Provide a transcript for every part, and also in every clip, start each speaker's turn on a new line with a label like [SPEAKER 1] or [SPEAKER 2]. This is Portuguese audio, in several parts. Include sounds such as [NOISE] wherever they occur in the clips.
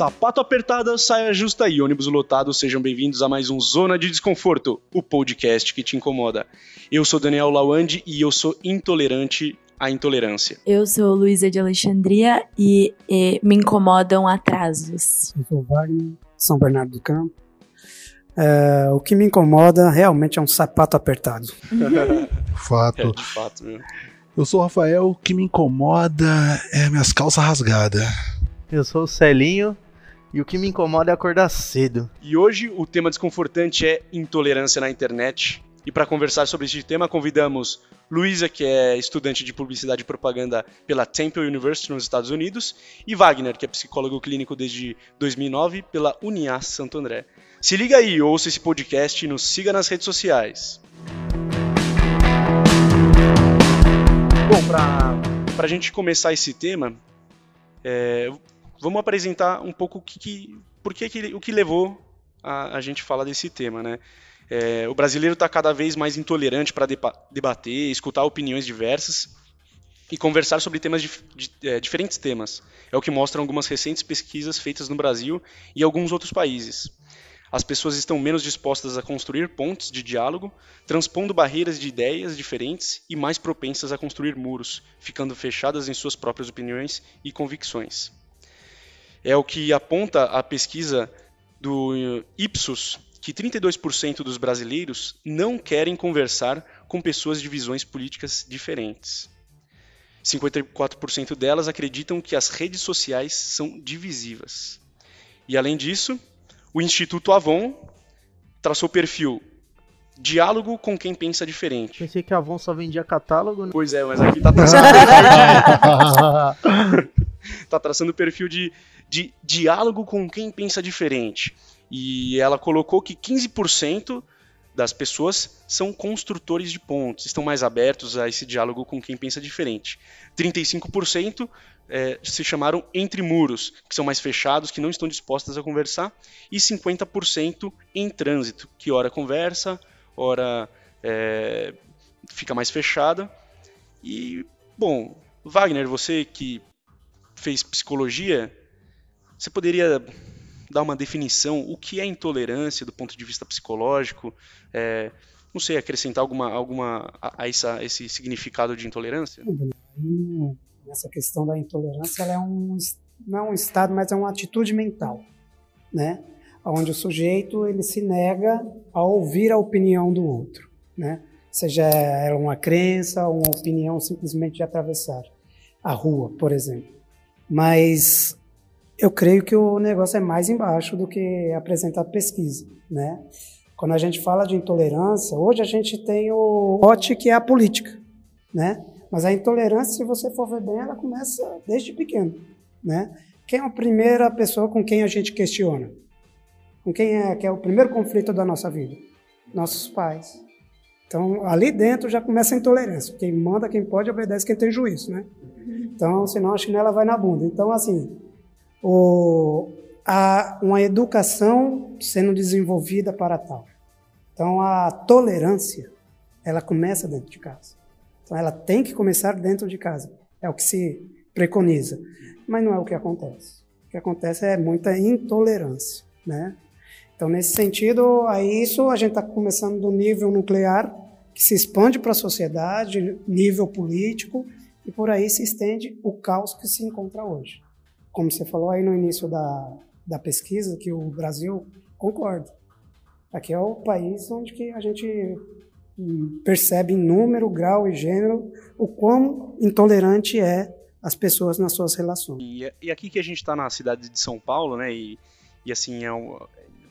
[SPEAKER 1] Sapato apertada, saia justa e ônibus lotado, sejam bem-vindos a mais um Zona de Desconforto, o podcast que te incomoda. Eu sou Daniel Lawande e eu sou intolerante à intolerância.
[SPEAKER 2] Eu sou Luísa de Alexandria e, e me incomodam atrasos.
[SPEAKER 3] Eu sou Wagner, São Bernardo do Campo. É, o que me incomoda realmente é um sapato apertado. [LAUGHS]
[SPEAKER 4] Fato.
[SPEAKER 1] É, de fato.
[SPEAKER 4] Eu sou o Rafael, o que me incomoda é minhas calças rasgadas.
[SPEAKER 5] Eu sou o Celinho e o que me incomoda é acordar cedo.
[SPEAKER 1] E hoje o tema desconfortante é intolerância na internet. E para conversar sobre este tema, convidamos Luísa, que é estudante de publicidade e propaganda pela Temple University nos Estados Unidos, e Wagner, que é psicólogo clínico desde 2009 pela Unias Santo André. Se liga aí, ouça esse podcast e nos siga nas redes sociais. Bom, para a gente começar esse tema, é, vamos apresentar um pouco o que, que, por que, que o que levou a, a gente falar desse tema, né? É, o brasileiro está cada vez mais intolerante para debater, escutar opiniões diversas e conversar sobre temas dif é, diferentes temas. É o que mostram algumas recentes pesquisas feitas no Brasil e alguns outros países. As pessoas estão menos dispostas a construir pontes de diálogo, transpondo barreiras de ideias diferentes e mais propensas a construir muros, ficando fechadas em suas próprias opiniões e convicções. É o que aponta a pesquisa do Ipsos, que 32% dos brasileiros não querem conversar com pessoas de visões políticas diferentes. 54% delas acreditam que as redes sociais são divisivas. E além disso, o Instituto Avon traçou o perfil diálogo com quem pensa diferente.
[SPEAKER 5] Pensei que a Avon só vendia catálogo. Né?
[SPEAKER 1] Pois é, mas aqui tá traçando o [LAUGHS] perfil de, [LAUGHS] [LAUGHS] tá traçando o perfil de, de diálogo com quem pensa diferente. E ela colocou que 15% das pessoas são construtores de pontes, estão mais abertos a esse diálogo com quem pensa diferente. 35% é, se chamaram entre muros, que são mais fechados, que não estão dispostas a conversar, e 50% em trânsito, que ora conversa, ora é, fica mais fechada. E, bom, Wagner, você que fez psicologia, você poderia dar uma definição, o que é intolerância do ponto de vista psicológico? É, não sei, acrescentar alguma, alguma a, a, essa, a esse significado de intolerância?
[SPEAKER 3] Essa questão da intolerância é um, não é um estado, mas é uma atitude mental, né? Onde o sujeito ele se nega a ouvir a opinião do outro, né? Seja ela uma crença uma opinião simplesmente de atravessar a rua, por exemplo. Mas eu creio que o negócio é mais embaixo do que apresentar pesquisa, né? Quando a gente fala de intolerância, hoje a gente tem o pote que é a política, né? Mas a intolerância, se você for ver bem, ela começa desde pequeno, né? Quem é a primeira pessoa com quem a gente questiona? Com quem é que é o primeiro conflito da nossa vida? Nossos pais. Então, ali dentro já começa a intolerância. Quem manda, quem pode, obedece quem tem juízo, né? Então, senão a chinela vai na bunda. Então, assim, o, há uma educação sendo desenvolvida para tal. Então a tolerância, ela começa dentro de casa. Então ela tem que começar dentro de casa. É o que se preconiza. Mas não é o que acontece. O que acontece é muita intolerância, né? Então nesse sentido, aí isso a gente está começando do nível nuclear que se expande para a sociedade, nível político e por aí se estende o caos que se encontra hoje como você falou aí no início da, da pesquisa, que o Brasil concorda. Aqui é o país onde que a gente hum, percebe em número, grau e gênero o quão intolerante é as pessoas nas suas relações.
[SPEAKER 1] E, e aqui que a gente está na cidade de São Paulo, né? E, e assim é um,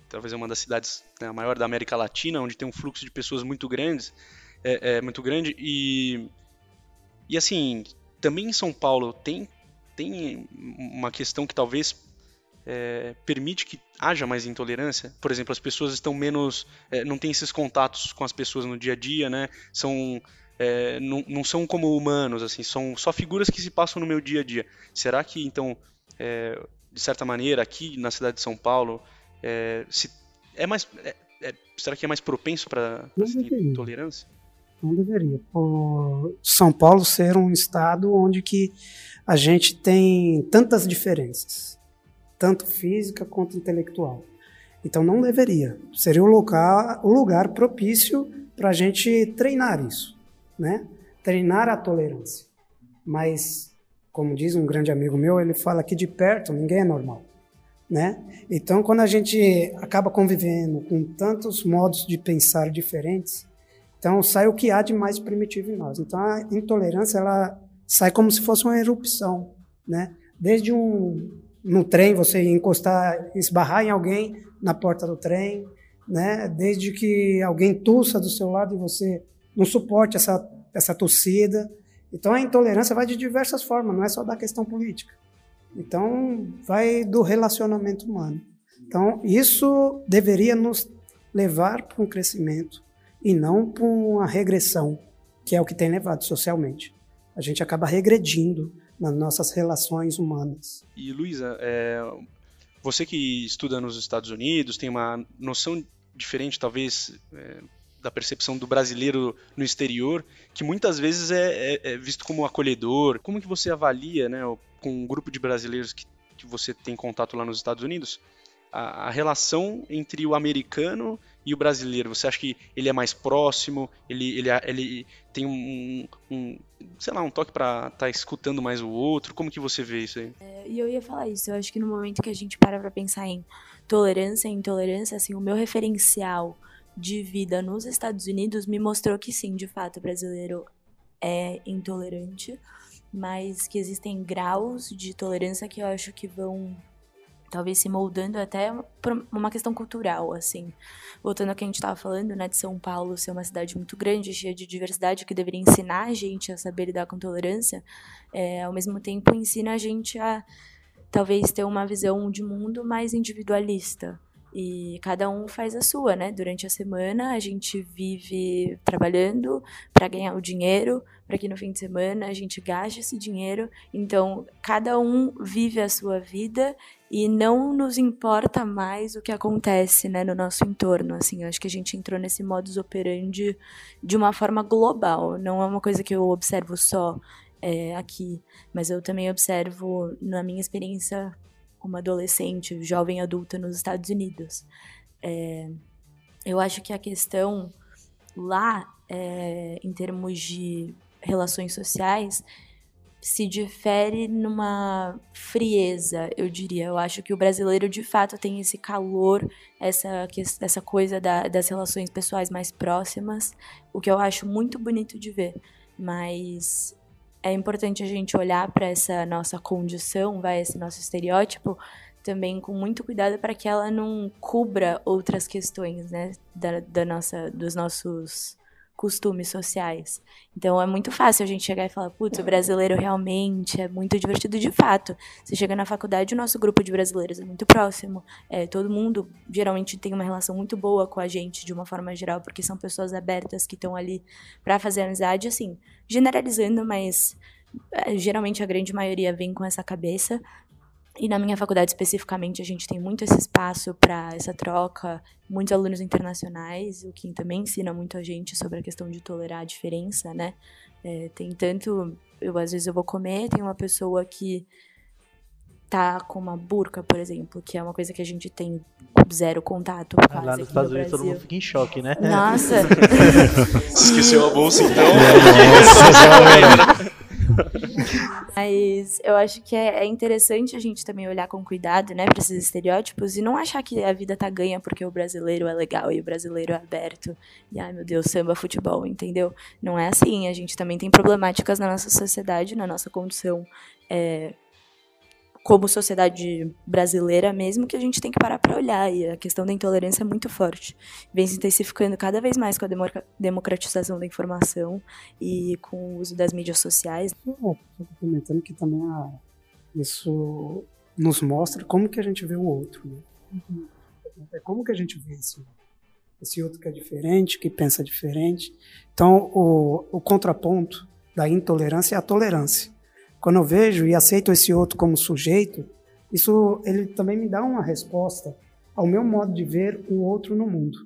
[SPEAKER 1] talvez é uma das cidades né, a maior da América Latina, onde tem um fluxo de pessoas muito grandes, é, é muito grande e e assim também em São Paulo tem tem uma questão que talvez é, permite que haja mais intolerância. Por exemplo, as pessoas estão menos, é, não têm esses contatos com as pessoas no dia a dia, né? São é, não, não, são como humanos, assim, são só figuras que se passam no meu dia a dia. Será que então, é, de certa maneira, aqui na cidade de São Paulo, é, se, é mais, é, será que é mais propenso para intolerância?
[SPEAKER 3] Não deveria. Por São Paulo ser um estado onde que a gente tem tantas diferenças. tanto física quanto intelectual. Então não deveria. Seria o lugar, o lugar propício para a gente treinar isso, né? Treinar a tolerância. Mas, como diz um grande amigo meu, ele fala que de perto ninguém é normal, né? Então, quando a gente acaba convivendo com tantos modos de pensar diferentes, então sai o que há de mais primitivo em nós. Então a intolerância ela sai como se fosse uma erupção, né? Desde um no trem você encostar, esbarrar em alguém na porta do trem, né? Desde que alguém tussa do seu lado e você não suporte essa essa tossida. Então a intolerância vai de diversas formas, não é só da questão política. Então vai do relacionamento humano. Então isso deveria nos levar para um crescimento e não para uma regressão, que é o que tem levado socialmente. A gente acaba regredindo nas nossas relações humanas.
[SPEAKER 1] E Luísa, é, você que estuda nos Estados Unidos tem uma noção diferente, talvez, é, da percepção do brasileiro no exterior, que muitas vezes é, é, é, visto como acolhedor. Como que você avalia, né, com um grupo de brasileiros que, que você tem contato lá nos Estados Unidos, a, a, relação entre o americano e o brasileiro? Você acha que ele é mais próximo? Ele, ele, ele tem um, um sei lá, um toque para estar tá escutando mais o outro? Como que você vê isso aí?
[SPEAKER 2] É, e eu ia falar isso. Eu acho que no momento que a gente para para pensar em tolerância e intolerância, assim, o meu referencial de vida nos Estados Unidos me mostrou que sim, de fato, o brasileiro é intolerante, mas que existem graus de tolerância que eu acho que vão talvez se moldando até por uma questão cultural, assim. Voltando ao que a gente estava falando, né, de São Paulo ser uma cidade muito grande, cheia de diversidade, que deveria ensinar a gente a saber lidar com tolerância, é, ao mesmo tempo ensina a gente a talvez ter uma visão de mundo mais individualista. E cada um faz a sua, né? Durante a semana a gente vive trabalhando para ganhar o dinheiro, para que no fim de semana a gente gaste esse dinheiro. Então, cada um vive a sua vida e não nos importa mais o que acontece né, no nosso entorno. Assim, eu acho que a gente entrou nesse modus operandi de uma forma global. Não é uma coisa que eu observo só é, aqui, mas eu também observo na minha experiência como adolescente, jovem adulta nos Estados Unidos. É, eu acho que a questão lá, é, em termos de relações sociais, se difere numa frieza, eu diria. Eu acho que o brasileiro de fato tem esse calor, essa, essa coisa da, das relações pessoais mais próximas, o que eu acho muito bonito de ver. Mas é importante a gente olhar para essa nossa condição, vai, esse nosso estereótipo, também com muito cuidado para que ela não cubra outras questões, né, da, da nossa, dos nossos costumes sociais. Então é muito fácil a gente chegar e falar, putz, o brasileiro realmente é muito divertido de fato. Você chega na faculdade, o nosso grupo de brasileiros é muito próximo. É, todo mundo geralmente tem uma relação muito boa com a gente, de uma forma geral, porque são pessoas abertas que estão ali para fazer amizade, assim, generalizando, mas é, geralmente a grande maioria vem com essa cabeça. E na minha faculdade especificamente, a gente tem muito esse espaço para essa troca, muitos alunos internacionais, o que também ensina muito a gente sobre a questão de tolerar a diferença, né? É, tem tanto, eu às vezes eu vou comer, tem uma pessoa que tá com uma burca, por exemplo, que é uma coisa que a gente tem zero contato.
[SPEAKER 5] Ah, lá nos Estados Unidos todo mundo fica em choque, né?
[SPEAKER 2] Nossa! [LAUGHS]
[SPEAKER 1] Esqueceu a bolsa então? [LAUGHS]
[SPEAKER 2] Nossa. [LAUGHS] Mas eu acho que é, é, interessante a gente também olhar com cuidado, né, para esses estereótipos e não achar que a vida tá ganha porque o brasileiro é legal e o brasileiro é aberto. E ai meu Deus, samba, futebol, entendeu? Não é assim. A gente também tem problemáticas na nossa sociedade, na nossa condição é, como sociedade brasileira mesmo, que a gente tem que parar para olhar. E a questão da intolerância é muito forte. Vem se intensificando cada vez mais com a democratização da informação e com o uso das mídias sociais.
[SPEAKER 3] Estou comentando que também a, isso nos mostra como que a gente vê o outro. Né? Uhum. É como que a gente vê esse, esse outro que é diferente, que pensa diferente. Então, o, o contraponto da intolerância é a tolerância. Quando eu vejo e aceito esse outro como sujeito, isso ele também me dá uma resposta ao meu modo de ver o outro no mundo.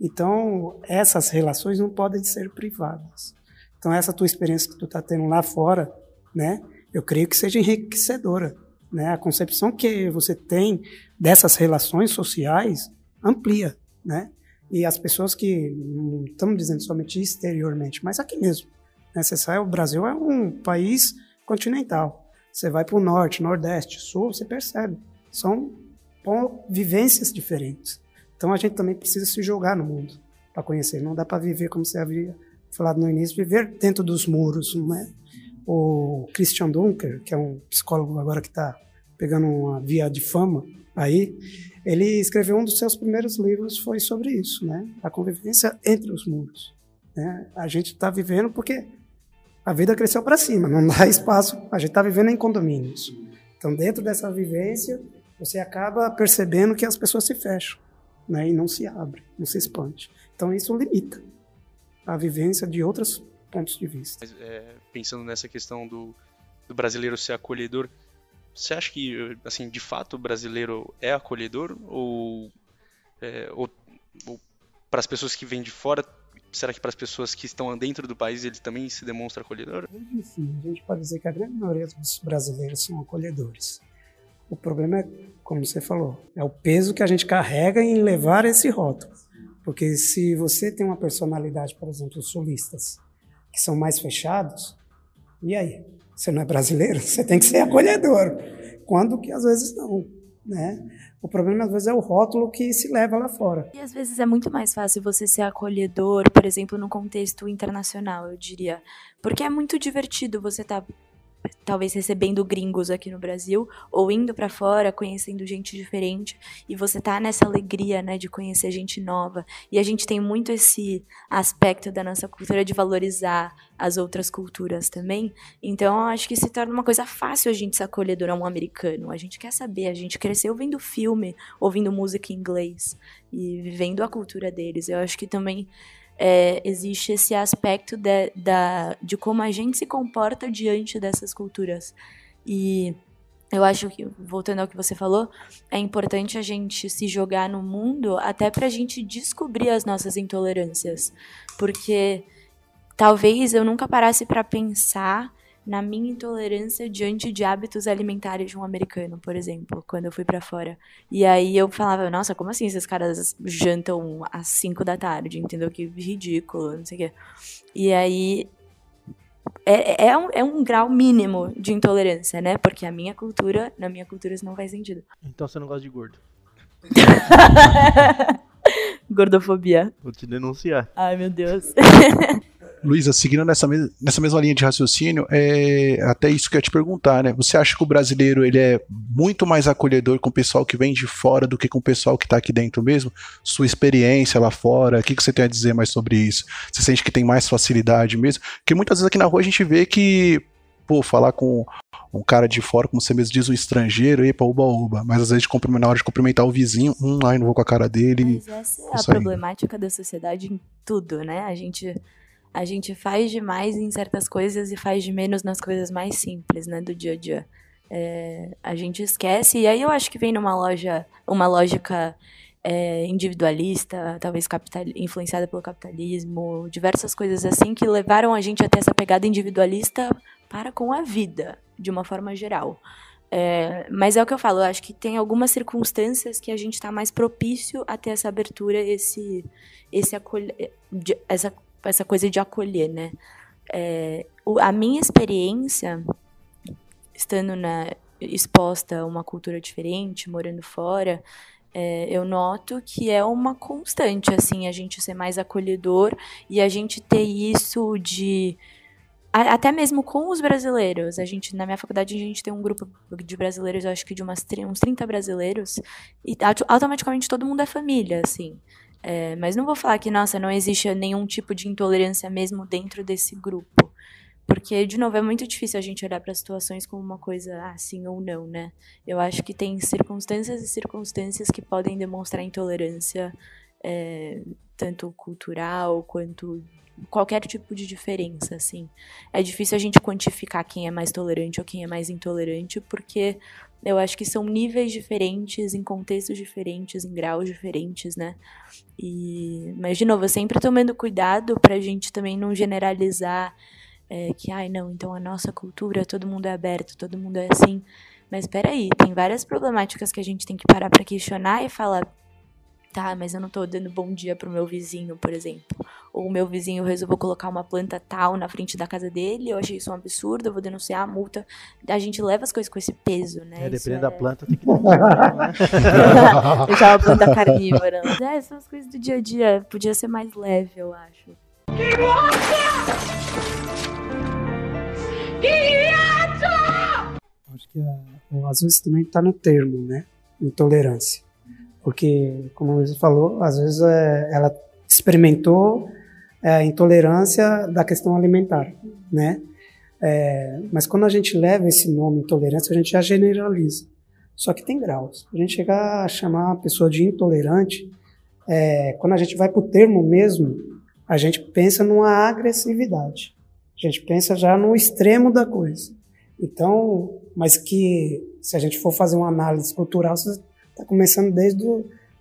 [SPEAKER 3] Então, essas relações não podem ser privadas. Então, essa tua experiência que tu está tendo lá fora, né? Eu creio que seja enriquecedora, Né? A concepção que você tem dessas relações sociais amplia, né? E as pessoas que não estamos dizendo somente exteriormente, mas aqui mesmo. Né? Você o Brasil é um país continental. Você vai para o norte, nordeste, sul, você percebe. São vivências diferentes. Então a gente também precisa se jogar no mundo para conhecer. Não dá para viver como você havia falado no início, viver dentro dos muros, não é? O Christian Dunker, que é um psicólogo agora que está pegando uma via de fama aí, ele escreveu um dos seus primeiros livros foi sobre isso, né? A convivência entre os muros. Né? A gente está vivendo porque a vida cresceu para cima, não dá [LAUGHS] espaço. A gente está vivendo em condomínios. Então, dentro dessa vivência, você acaba percebendo que as pessoas se fecham, né? E não se abrem, não se expande. Então, isso limita a vivência de outros pontos de vista.
[SPEAKER 1] É, pensando nessa questão do, do brasileiro ser acolhedor, você acha que, assim, de fato o brasileiro é acolhedor? Ou, é, ou, ou para as pessoas que vêm de fora, será que para as pessoas que estão dentro do país ele também se demonstra acolhedor?
[SPEAKER 3] Enfim, a gente pode dizer que a grande maioria dos brasileiros são acolhedores. O problema é, como você falou, é o peso que a gente carrega em levar esse rótulo. Porque se você tem uma personalidade, por exemplo, os sulistas, que são mais fechados, e aí? Você não é brasileiro? [LAUGHS] Você tem que ser acolhedor. Quando que às vezes não, né? O problema às vezes é o rótulo que se leva lá fora.
[SPEAKER 2] E às vezes é muito mais fácil você ser acolhedor, por exemplo, no contexto internacional, eu diria. Porque é muito divertido você estar tá talvez recebendo gringos aqui no Brasil ou indo para fora, conhecendo gente diferente e você tá nessa alegria, né, de conhecer gente nova. E a gente tem muito esse aspecto da nossa cultura de valorizar as outras culturas também. Então, eu acho que se torna uma coisa fácil a gente ser acolhedor a um americano. A gente quer saber, a gente cresceu vendo filme, ouvindo música em inglês e vivendo a cultura deles. Eu acho que também é, existe esse aspecto de, da, de como a gente se comporta diante dessas culturas. E eu acho que, voltando ao que você falou, é importante a gente se jogar no mundo até para a gente descobrir as nossas intolerâncias. Porque talvez eu nunca parasse para pensar na minha intolerância diante de hábitos alimentares de um americano, por exemplo, quando eu fui para fora. E aí eu falava, nossa, como assim esses caras jantam às 5 da tarde, entendeu? Que ridículo, não sei o quê. E aí é, é, um, é um grau mínimo de intolerância, né? Porque a minha cultura, na minha cultura isso não faz sentido.
[SPEAKER 5] Então você não gosta de gordo? [LAUGHS]
[SPEAKER 2] Gordofobia.
[SPEAKER 5] Vou te denunciar.
[SPEAKER 2] Ai, meu Deus. [LAUGHS]
[SPEAKER 4] Luísa, seguindo nessa, nessa mesma linha de raciocínio, é até isso que eu ia te perguntar, né? Você acha que o brasileiro ele é muito mais acolhedor com o pessoal que vem de fora do que com o pessoal que está aqui dentro mesmo? Sua experiência lá fora, o que, que você tem a dizer mais sobre isso? Você sente que tem mais facilidade mesmo? Porque muitas vezes aqui na rua a gente vê que, pô, falar com um cara de fora, como você mesmo diz, um estrangeiro, epa, uba, uba. Mas às vezes na hora de cumprimentar o vizinho, hum, ai, não vou com a cara dele.
[SPEAKER 2] Mas essa é a problemática da sociedade em tudo, né? A gente a gente faz demais em certas coisas e faz de menos nas coisas mais simples, né, do dia a dia. É, a gente esquece, e aí eu acho que vem numa loja, uma lógica é, individualista, talvez capital, influenciada pelo capitalismo, diversas coisas assim que levaram a gente a ter essa pegada individualista para com a vida, de uma forma geral. É, mas é o que eu falo, eu acho que tem algumas circunstâncias que a gente está mais propício a ter essa abertura, esse, esse acolhe, essa essa coisa de acolher, né? É, a minha experiência, estando na, exposta a uma cultura diferente, morando fora, é, eu noto que é uma constante, assim, a gente ser mais acolhedor e a gente ter isso de até mesmo com os brasileiros. A gente, na minha faculdade, a gente tem um grupo de brasileiros, acho que de umas, uns 30 brasileiros, e automaticamente todo mundo é família, assim. É, mas não vou falar que, nossa, não existe nenhum tipo de intolerância mesmo dentro desse grupo. Porque, de novo, é muito difícil a gente olhar para situações como uma coisa assim ou não, né? Eu acho que tem circunstâncias e circunstâncias que podem demonstrar intolerância, é, tanto cultural quanto qualquer tipo de diferença, assim. É difícil a gente quantificar quem é mais tolerante ou quem é mais intolerante, porque eu acho que são níveis diferentes, em contextos diferentes, em graus diferentes, né? E, mas, de novo, sempre tomando cuidado pra gente também não generalizar é, que, ai, não, então a nossa cultura, todo mundo é aberto, todo mundo é assim. Mas peraí, tem várias problemáticas que a gente tem que parar para questionar e falar, tá, mas eu não tô dando bom dia pro meu vizinho, por exemplo. Ou o meu vizinho resolveu colocar uma planta tal na frente da casa dele, eu achei isso um absurdo, eu vou denunciar a multa. A gente leva as coisas com esse peso, né?
[SPEAKER 5] É, dependendo da
[SPEAKER 2] é-
[SPEAKER 5] planta, tem que denunciar, né?
[SPEAKER 2] Deixar uma planta carnívora. Mas é, são as coisas do dia a dia. Podia ser mais leve, eu acho.
[SPEAKER 3] Acho que a, o- às vezes também está no termo, né? Intolerância. Porque, como a Luísa falou, às vezes é, ela experimentou é, a intolerância da questão alimentar, né? É, mas quando a gente leva esse nome intolerância, a gente já generaliza. Só que tem graus. A gente chegar a chamar a pessoa de intolerante, é, quando a gente vai para o termo mesmo, a gente pensa numa agressividade. A gente pensa já no extremo da coisa. Então, mas que se a gente for fazer uma análise cultural, está começando desde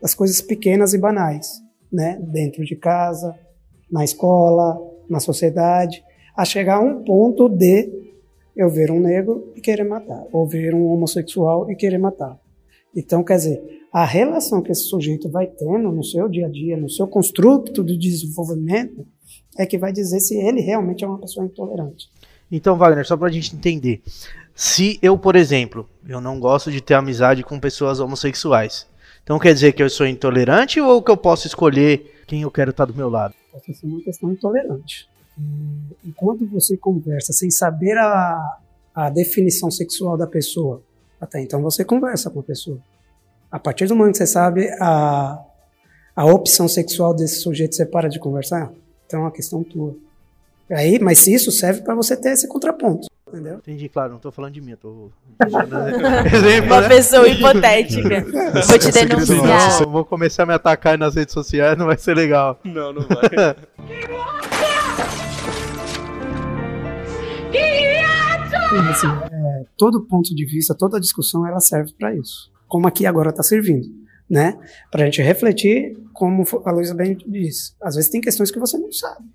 [SPEAKER 3] as coisas pequenas e banais, né? Dentro de casa, na escola, na sociedade, a chegar a um ponto de eu ver um negro e querer matar, ou ver um homossexual e querer matar. Então, quer dizer, a relação que esse sujeito vai tendo no seu dia a dia, no seu construto do desenvolvimento, é que vai dizer se ele realmente é uma pessoa intolerante.
[SPEAKER 5] Então, Wagner, só pra gente entender. Se eu, por exemplo, eu não gosto de ter amizade com pessoas homossexuais, então quer dizer que eu sou intolerante ou que eu posso escolher quem eu quero estar do meu lado?
[SPEAKER 3] Pode ser uma questão intolerante. E, enquanto você conversa sem saber a, a definição sexual da pessoa, até então você conversa com a pessoa. A partir do momento que você sabe a, a opção sexual desse sujeito, você para de conversar. Então é uma questão tua. Aí, mas isso serve para você ter esse contraponto, entendeu?
[SPEAKER 5] Entendi, claro, não tô falando de mim, eu tô. Exemplo, [LAUGHS]
[SPEAKER 2] Uma pessoa hipotética. [LAUGHS] Vou te denunciar.
[SPEAKER 5] Nossa, eu vou começar a me atacar nas redes sociais, não vai ser legal.
[SPEAKER 1] Não, não vai. [LAUGHS]
[SPEAKER 3] Assim, é, todo ponto de vista, toda discussão, ela serve para isso. Como aqui agora está servindo, né? Para a gente refletir, como a Luísa bem disse. Às vezes tem questões que você não sabe.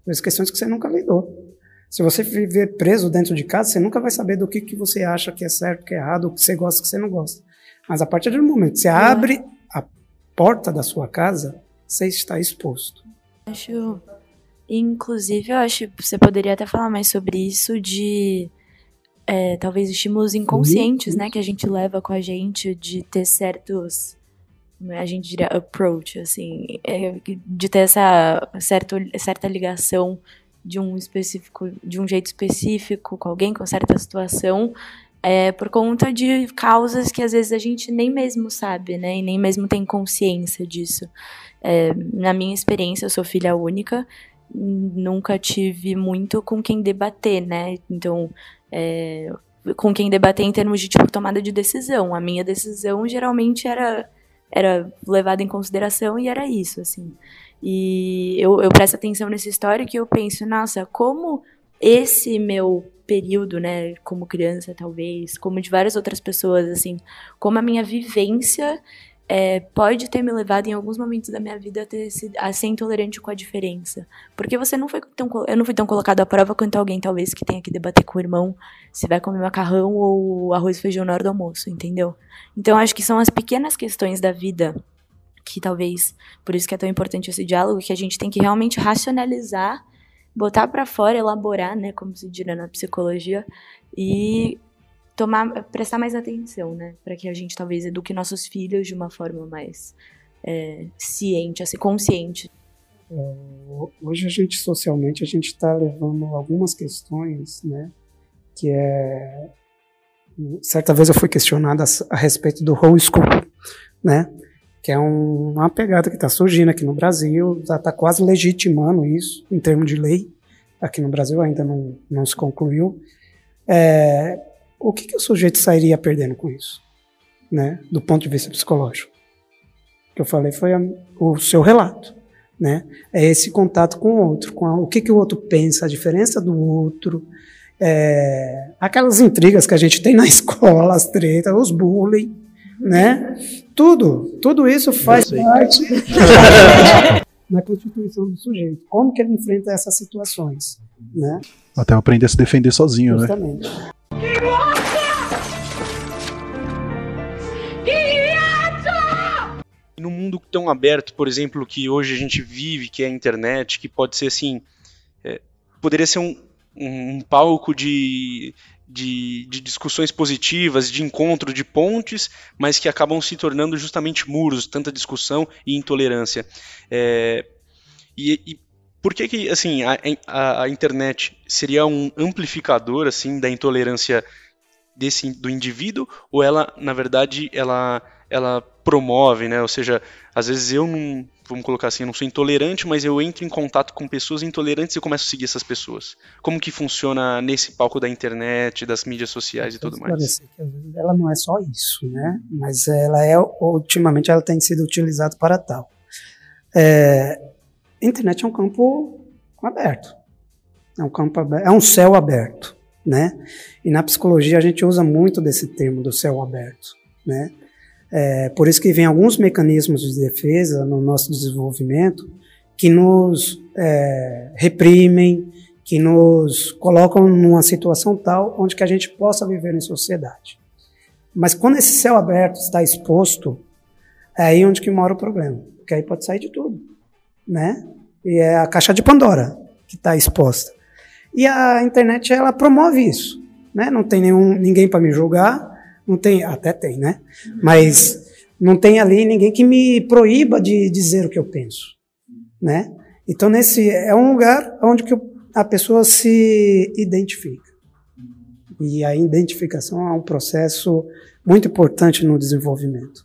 [SPEAKER 3] Às vezes questões que você nunca lidou. Se você viver preso dentro de casa, você nunca vai saber do que, que você acha que é certo, que é errado, o que você gosta, o que você não gosta. Mas a partir do momento que você abre a porta da sua casa, você está exposto.
[SPEAKER 2] Acho. Inclusive, eu acho que você poderia até falar mais sobre isso de é, talvez estímulos inconscientes, né? Que a gente leva com a gente de ter certos. como é, A gente diria approach, assim, é, de ter essa certo, certa ligação de um específico, de um jeito específico com alguém, com certa situação, é, por conta de causas que às vezes a gente nem mesmo sabe, né? E nem mesmo tem consciência disso. É, na minha experiência, eu sou filha única, nunca tive muito com quem debater, né? Então, é, com quem debater em termos de tipo tomada de decisão. A minha decisão geralmente era era levada em consideração e era isso, assim. E eu, eu presto atenção nessa história que eu penso, nossa, como esse meu período, né, como criança talvez, como de várias outras pessoas, assim, como a minha vivência é, pode ter me levado em alguns momentos da minha vida a, ter, sido- a ser intolerante com a diferença. Porque você não foi tão, eu não fui tão colocado à prova quanto alguém, talvez, que tenha que debater com o irmão se vai comer macarrão ou arroz e feijão na hora do almoço, entendeu? Então, acho que são as pequenas questões da vida que talvez, por isso que é tão importante esse diálogo, que a gente tem que realmente racionalizar, botar pra fora, elaborar, né, como se diria na psicologia, e tomar, prestar mais atenção, né, para que a gente talvez eduque nossos filhos de uma forma mais é, ciente, assim, consciente.
[SPEAKER 3] Hoje a gente socialmente a gente está levando algumas questões, né, que é certa vez eu fui questionada a respeito do homeschool, né, que é um- uma pegada que está surgindo aqui no Brasil, está quase legitimando isso em termos de lei, aqui no Brasil ainda não, não se concluiu. É, o que, que o sujeito sairia perdendo com isso, né, do ponto de vista psicológico? O que eu falei foi a- o seu relato, né? É esse contato com o outro, com a- o que, que o outro pensa, a diferença do outro, é, aquelas intrigas que a gente tem na [LAUGHS] escola, as tretas, os bullying, né? Tudo, tudo isso faz parte [LAUGHS] na constituição do sujeito. Como que ele enfrenta essas situações, né?
[SPEAKER 4] Até aprender a se defender sozinho, né?
[SPEAKER 3] Justamente. né?
[SPEAKER 1] no mundo tão aberto, por exemplo, que hoje a gente vive, que é a internet, que pode ser assim, é, poderia ser um, um palco de, de, de, discussões positivas, de encontro, de pontes, mas que acabam se tornando justamente muros, tanta discussão e intolerância. É, e, e, por que que, assim, a, a, a, internet seria um amplificador, assim, da intolerância desse, do indivíduo, ou ela, na verdade, ela, ela promove, né? Ou seja, às vezes eu não, vamos colocar assim, eu não sou intolerante, mas eu entro em contato com pessoas intolerantes e começo a seguir essas pessoas. Como que funciona nesse palco da internet, das mídias sociais e tudo mais?
[SPEAKER 3] Ela não é só isso, né? Mas ela é, ultimamente, ela tem sido utilizada para tal. É, internet é um campo aberto. É um campo aberto, é um céu aberto, né? E na psicologia a gente usa muito desse termo do céu aberto, né? É, por isso que vem alguns mecanismos de defesa no nosso desenvolvimento que nos é, reprimem, que nos colocam numa situação tal onde que a gente possa viver em sociedade. Mas quando esse céu aberto está exposto, é aí onde que mora o problema, porque aí pode sair de tudo né? E é a caixa de Pandora que está exposta. E a internet ela promove isso, né? Não tem nenhum ninguém para me julgar, não tem, até tem, né? Mas não tem ali ninguém que me proíba de dizer o que eu penso, né? Então nesse é um lugar onde que a pessoa se identifica. E a identificação é um processo muito importante no desenvolvimento.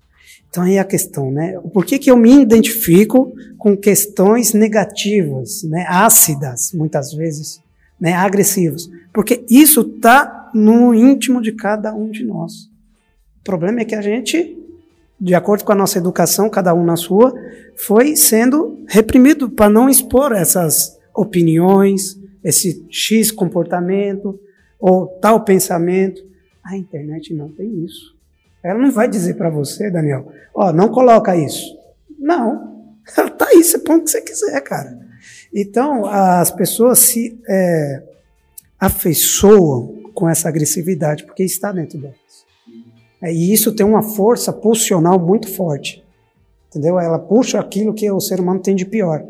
[SPEAKER 3] Então aí a questão, né? Por que, que eu me identifico com questões negativas, né? ácidas, muitas vezes, né? agressivas? Porque isso está no íntimo de cada um de nós. O problema é que a gente, de acordo com a nossa educação, cada um na sua, foi sendo reprimido para não expor essas opiniões, esse X comportamento ou tal pensamento. A internet não tem isso. Ela não vai dizer para você, Daniel, ó, oh, não coloca isso. Não. [LAUGHS] Ela tá aí, você põe o que você quiser, cara. Então, as pessoas se é, afeiçoam com essa agressividade, porque está dentro delas. É, e isso tem uma força pulsional muito forte. Entendeu? Ela puxa aquilo que o ser humano tem de pior.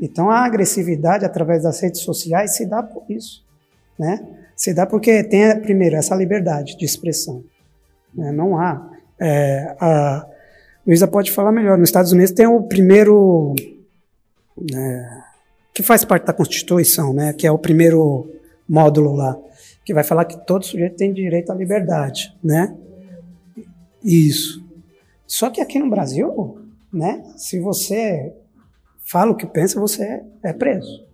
[SPEAKER 3] Então, a agressividade através das redes sociais se dá por isso. Né? Se dá porque tem, primeiro, essa liberdade de expressão. Né? Não há. É, a Luísa pode falar melhor. Nos Estados Unidos tem o primeiro. É, que faz parte da Constituição, né? que é o primeiro módulo lá, que vai falar que todo sujeito tem direito à liberdade. Né? Isso. Só que aqui no Brasil, né, se você fala o que pensa, você é preso.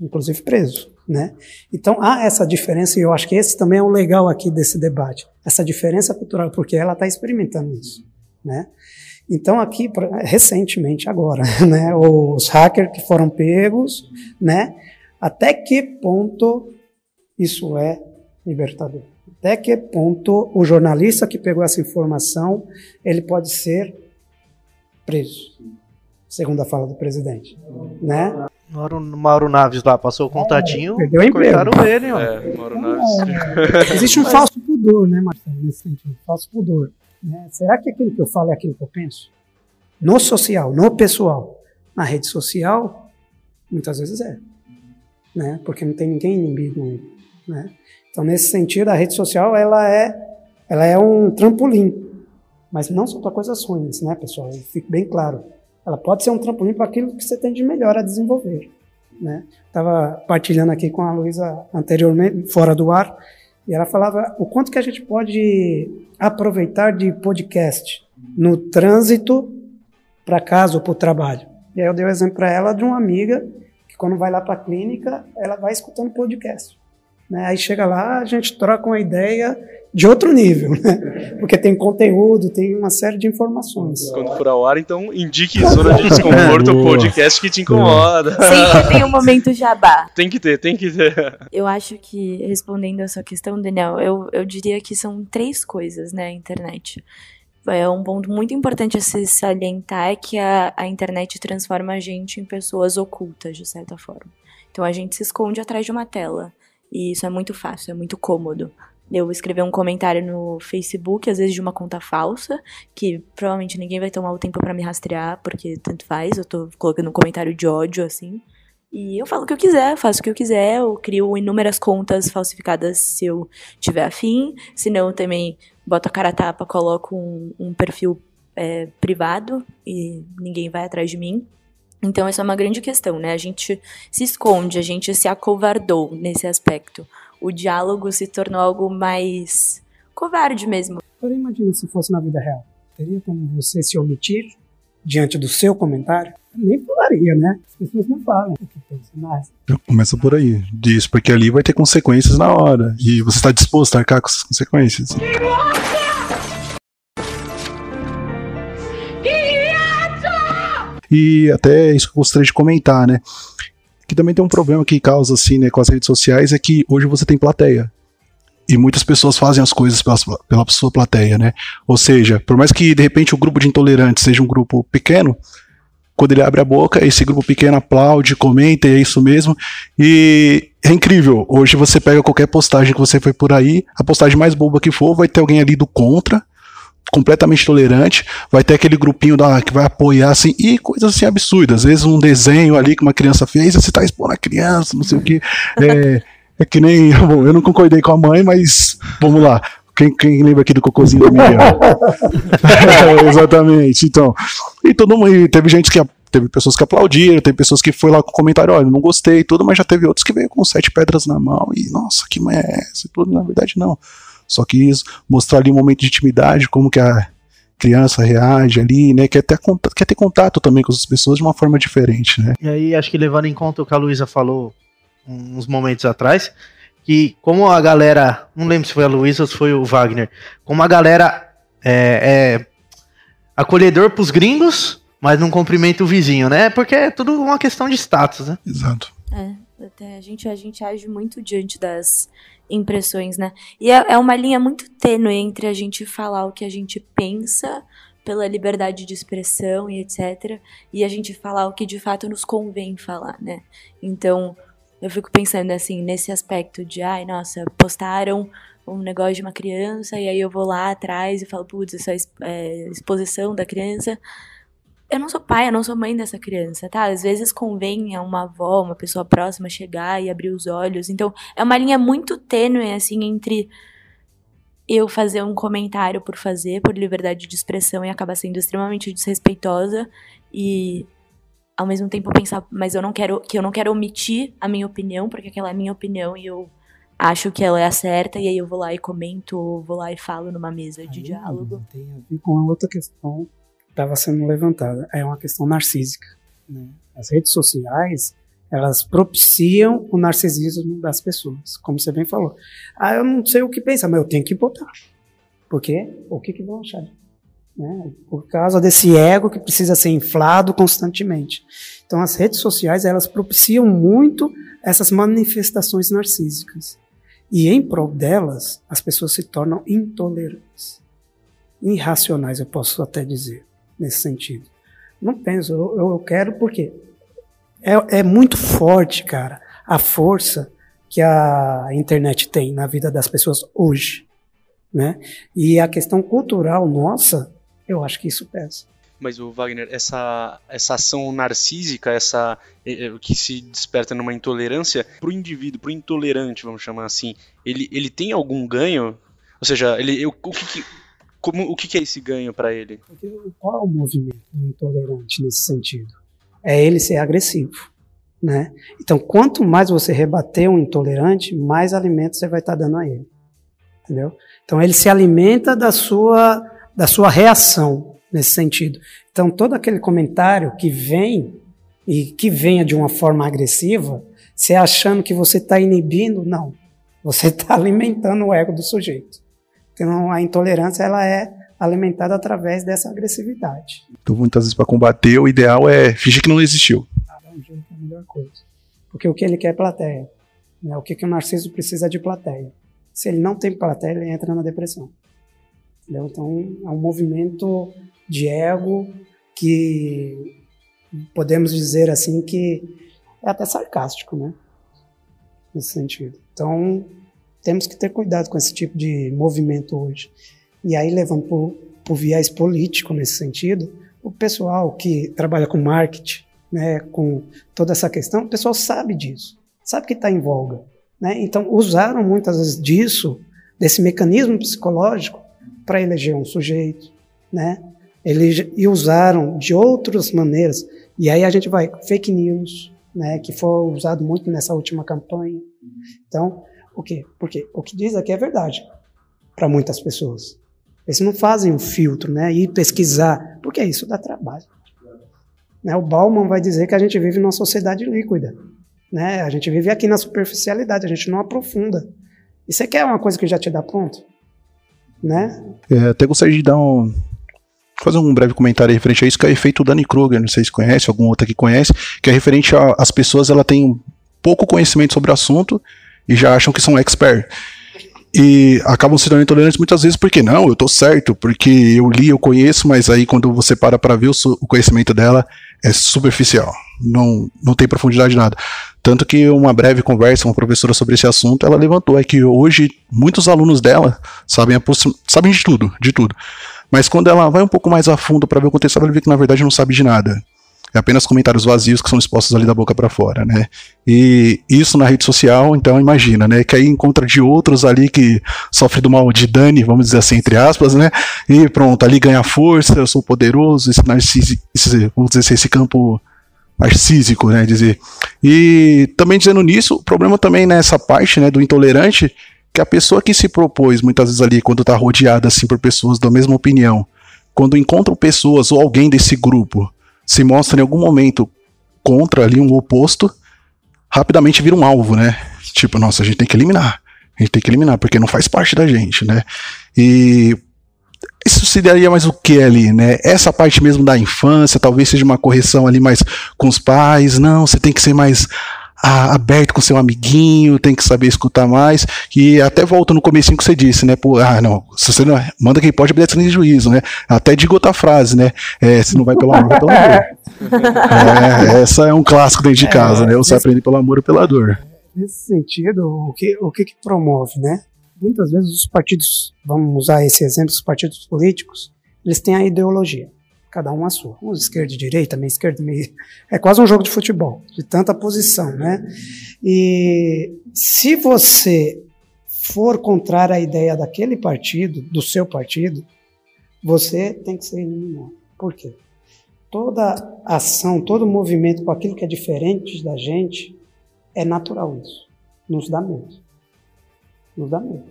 [SPEAKER 3] Inclusive preso. Né? Então há essa diferença e eu acho que esse também é o legal aqui desse debate, essa diferença cultural, porque ela está experimentando isso. Né? Então aqui recentemente agora, [LAUGHS] né, os hackers que foram pegos, né, até que ponto isso é libertador? Até que ponto o jornalista que pegou essa informação ele pode ser preso? Segundo a fala do presidente, né?
[SPEAKER 5] Mauro, Mauro Naves lá passou o contatinho,
[SPEAKER 3] é, perdeu o
[SPEAKER 5] cortaram ele, ó.
[SPEAKER 1] É, Mauro Naves.
[SPEAKER 3] É, existe um falso pudor, né, Marcelo, nesse sentido, falso pudor. Né? Será que aquilo que eu falo é aquilo que eu penso? No social, no pessoal. Na rede social, muitas vezes é. Né? Porque não tem ninguém inimigo. Né? Então, nesse sentido, a rede social ela é, ela é um trampolim. Mas não só para coisas ruins, né, pessoal? Fique bem claro. Ela pode ser um trampolim para aquilo que você tem de melhor a desenvolver. Né? Estava partilhando aqui com a Luísa anteriormente, fora do ar, e ela falava o quanto que a gente pode aproveitar de podcast no trânsito para casa ou para o trabalho. E aí eu dei o exemplo para ela de uma amiga que quando vai lá para a clínica, ela vai escutando podcast. Né? Aí chega lá, a gente troca uma ideia de outro nível, né? Porque tem conteúdo, tem uma série de informações.
[SPEAKER 1] Quando for ao ar, então indique zona de desconforto o podcast que te incomoda. [LAUGHS]
[SPEAKER 2] Sempre tem um momento jabá.
[SPEAKER 1] Tem que ter, tem que ter.
[SPEAKER 2] Eu acho que, respondendo a sua questão, Daniel, eu, eu diria que são três coisas, né, a internet. É um ponto muito importante a se salientar é que a, a internet transforma a gente em pessoas ocultas, de certa forma. Então a gente se esconde atrás de uma tela. E isso é muito fácil, é muito cômodo eu escrever um comentário no Facebook, às vezes de uma conta falsa, que provavelmente ninguém vai tomar o tempo para me rastrear, porque tanto faz, eu tô colocando um comentário de ódio, assim. E eu falo o que eu quiser, faço o que eu quiser, eu crio inúmeras contas falsificadas se eu tiver afim, se não, também boto a cara a tapa, coloco um, um perfil é, privado e ninguém vai atrás de mim. Então, essa é uma grande questão, né? A gente se esconde, a gente se acovardou nesse aspecto. O diálogo se tornou algo mais covarde mesmo.
[SPEAKER 3] Agora imagina se fosse na vida real. Teria como você se omitir diante do seu comentário? Nem falaria, né? As pessoas não falam o que pensam, mas...
[SPEAKER 4] Começa por aí, diz, porque ali vai ter consequências na hora. E você está disposto a arcar com essas consequências. E até isso que eu gostaria de comentar, né? Que também tem um problema que causa, assim, né, com as redes sociais, é que hoje você tem plateia. E muitas pessoas fazem as coisas pela, pela sua plateia, né? Ou seja, por mais que de repente o grupo de intolerantes seja um grupo pequeno, quando ele abre a boca, esse grupo pequeno aplaude, comenta, e é isso mesmo. E é incrível. Hoje você pega qualquer postagem que você foi por aí, a postagem mais boba que for, vai ter alguém ali do contra, completamente tolerante, vai ter aquele grupinho da, que vai apoiar assim, e coisas assim absurdas. Às vezes um desenho ali que uma criança fez, você tá expondo a criança, não sei o que. É, é que nem. [LAUGHS] Bom, eu não concordei com a mãe, mas vamos lá. Quem, quem lembra aqui do cocôzinho da Miriam? [LAUGHS] é, exatamente. Então, e todo mundo. Teve gente que. Teve pessoas que aplaudiram, teve pessoas que foi lá com comentário, olha, não gostei e tudo, mas já teve outros que veio com sete pedras na mão e, nossa, que mãe é essa e tudo. Na verdade, não. Só quis mostrar ali um momento de intimidade, como que a criança reage ali, né? Quer ter, contato, quer ter contato também com as pessoas de uma forma diferente, né?
[SPEAKER 5] E aí, acho que levando em conta o que a Luísa falou uns momentos atrás, que como a galera, não lembro se foi a Luísa ou se foi o Wagner, como a galera é, é acolhedor pros gringos, mas não cumprimenta o vizinho, né? Porque é tudo uma questão de status, né?
[SPEAKER 4] Exato.
[SPEAKER 2] É, até a gente, a gente age muito diante das impressões, né? E é, é uma linha muito tênue entre a gente falar o que a gente pensa pela liberdade de expressão e etc. E a gente falar o que de fato nos convém falar, né? Então, eu fico pensando assim, nesse aspecto de, ai, nossa, postaram um negócio de uma criança e aí eu vou lá atrás e falo, putz, essa é, exposição da criança eu não sou pai, eu não sou mãe dessa criança, tá? Às vezes convém a uma avó, uma pessoa próxima chegar e abrir os olhos. Então, é uma linha muito tênue, assim, entre eu fazer um comentário por fazer, por liberdade de expressão e acabar sendo extremamente desrespeitosa e ao mesmo tempo pensar, mas eu não quero que eu não quero omitir a minha opinião, porque aquela é a minha opinião e eu acho que ela é a certa e aí eu vou lá e comento, vou lá e falo numa mesa de aí, diálogo.
[SPEAKER 3] Tem a ver com a outra questão estava sendo levantada. É uma questão narcísica. Né? As redes sociais elas propiciam o narcisismo das pessoas, como você bem falou. Ah, eu não sei o que pensar, mas eu tenho que botar. Por quê? O que, que vão achar? Né? Por causa desse ego que precisa ser inflado constantemente. Então, as redes sociais elas propiciam muito essas manifestações narcísicas. E em prol delas, as pessoas se tornam intolerantes. Irracionais, eu posso até dizer nesse sentido. Não penso, eu, eu quero porque é, é muito forte, cara, a força que a internet tem na vida das pessoas hoje, né? E a questão cultural nossa, eu acho que isso pesa.
[SPEAKER 1] Mas o Wagner, essa, essa ação narcísica, essa que se desperta numa intolerância para o indivíduo, para o intolerante, vamos chamar assim, ele, ele tem algum ganho? Ou seja, ele, o, o que, como, o que, é esse ganho para ele?
[SPEAKER 3] Qual é o movimento intolerante nesse sentido? É ele ser agressivo. Né? Então, quanto mais você rebater um intolerante, mais alimento você vai estar tá dando a ele. Entendeu? Então, ele se alimenta da sua, da sua reação nesse sentido. Então, todo aquele comentário que vem e que venha de uma forma agressiva, você achando que você está inibindo, não. Você está [LAUGHS] alimentando o ego do sujeito. Então a intolerância ela é alimentada através dessa agressividade.
[SPEAKER 4] Então muitas vezes para combater o ideal é fingir que não existiu.
[SPEAKER 3] Ah, é a melhor coisa. Porque o que ele quer é plateia. Né? O que, que o narciso precisa de plateia. Se ele não tem plateia, ele entra na depressão. Entendeu? Então é um movimento de ego que podemos dizer assim que é até sarcástico, né? Nesse sentido. Então Temos que ter cuidado com esse tipo de movimento hoje. E aí, levando para o viés político nesse sentido, o pessoal que trabalha com marketing, né, com toda essa questão, o pessoal sabe disso, sabe que está em voga. Né? Então, usaram muitas vezes disso, desse mecanismo psicológico, para eleger um sujeito, né? Elege, e usaram de outras maneiras. E aí a gente vai, fake news, né, que foi usado muito nessa última campanha. Então, o quê? Porque o que diz aqui é verdade para muitas pessoas. Eles não fazem um filtro, né? E pesquisar, porque isso dá trabalho. Né? O Bauman vai dizer que a gente vive numa sociedade líquida. Né? A gente vive aqui na superficialidade, a gente não aprofunda. E você quer uma coisa que já te dá pronto? Né?
[SPEAKER 4] É, até gostaria de dar um, fazer um breve comentário referente a isso, que é o efeito Dunning-Kruger, não sei se conhece, algum outro aqui conhece, que é referente às pessoas, ela tem pouco conhecimento sobre o assunto e já acham que são expert. E acabam se tornando intolerantes muitas vezes porque não, eu tô certo, porque eu li, eu conheço, mas aí quando você para para ver o, o conhecimento dela é superficial, não, não tem profundidade nada. Tanto que uma breve conversa com uma professora sobre esse assunto, ela levantou é que hoje muitos alunos dela sabem, sabem de tudo, de tudo. Mas quando ela vai um pouco mais a fundo para ver o contexto, ela vê que na verdade não sabe de nada. É apenas comentários vazios que são expostos ali da boca para fora, né? E isso na rede social, então imagina, né? Que aí encontra de outros ali que sofre do mal de Dani, vamos dizer assim, entre aspas, né? E pronto, ali ganha força, eu sou poderoso, esse narcísico, esse, vamos dizer assim, esse campo narcísico, né? Dizer. E também dizendo nisso, o problema também nessa parte, né, do intolerante, que a pessoa que se propôs, muitas vezes ali, quando está rodeada assim por pessoas da mesma opinião, quando encontram pessoas ou alguém desse grupo se mostra em algum momento contra ali um oposto, rapidamente vira um alvo, né? Tipo, nossa, a gente tem que eliminar. A gente tem que eliminar, porque não faz parte da gente, né? E isso se daria mais o que ali, né? Essa parte mesmo da infância, talvez seja uma correção ali mais com os pais. Não, você tem que ser mais a, aberto com seu amiguinho, tem que saber escutar mais. E até volta no comecinho que você disse, né? Pô, ah, não, se você não manda quem pode, obedece de juízo, né? Até digo outra frase, né? É, se não vai pelo amor, pela dor. É, essa é um clássico dentro de é, casa, é, né? Você aprende pelo amor ou pela dor.
[SPEAKER 3] Nesse sentido, o que, o que, que promove, né? Muitas vezes os partidos, vamos usar esse exemplo, os partidos políticos, eles têm a ideologia cada um a sua. Uns esquerda e direita, meio esquerda, meio. É quase um jogo de futebol, de tanta posição, né? E se você for contrário à ideia daquele partido, do seu partido, você tem que ser eliminado. Por quê? Toda ação, todo movimento com aquilo que é diferente da gente é natural isso. Nos dá medo. Nos dá medo.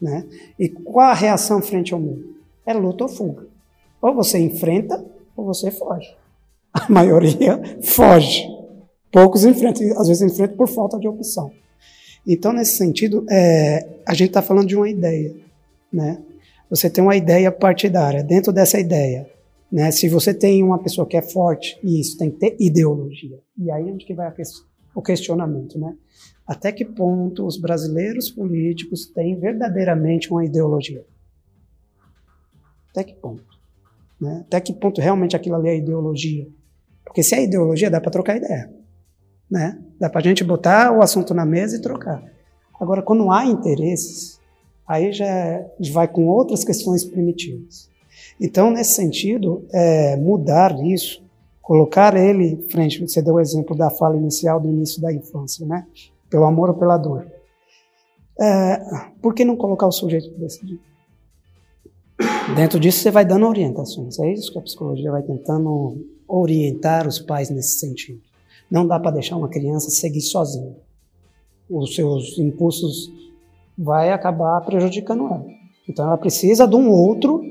[SPEAKER 3] Né? E qual a reação frente ao medo? É luta ou fuga. Ou você enfrenta ou você foge. [LAUGHS] A maioria foge. Poucos enfrentam, às vezes enfrentam por falta de opção. Então, nesse sentido, é, a gente está falando de uma ideia. Né? Você tem uma ideia partidária. Dentro dessa ideia, né, se você tem uma pessoa que é forte, isso tem que ter ideologia. E aí onde que vai o questionamento. Né? Até que ponto os brasileiros políticos têm verdadeiramente uma ideologia? Até que ponto? Né? Até que ponto realmente aquilo ali é ideologia? Porque se é ideologia, dá para trocar ideia. Né? Dá para a gente botar o assunto na mesa e trocar. Agora, quando há interesses, aí já vai com outras questões primitivas. Então, nesse sentido, é, mudar isso, colocar ele frente. Você deu o exemplo da fala inicial do início da infância, né? Pelo amor ou pela dor. É, por que não colocar o sujeito para decidir? Dentro disso, você vai dando orientações. É isso que a psicologia vai tentando orientar os pais nesse sentido. Não dá para deixar uma criança seguir sozinha. Os seus impulsos vai acabar prejudicando ela. Então, ela precisa de um outro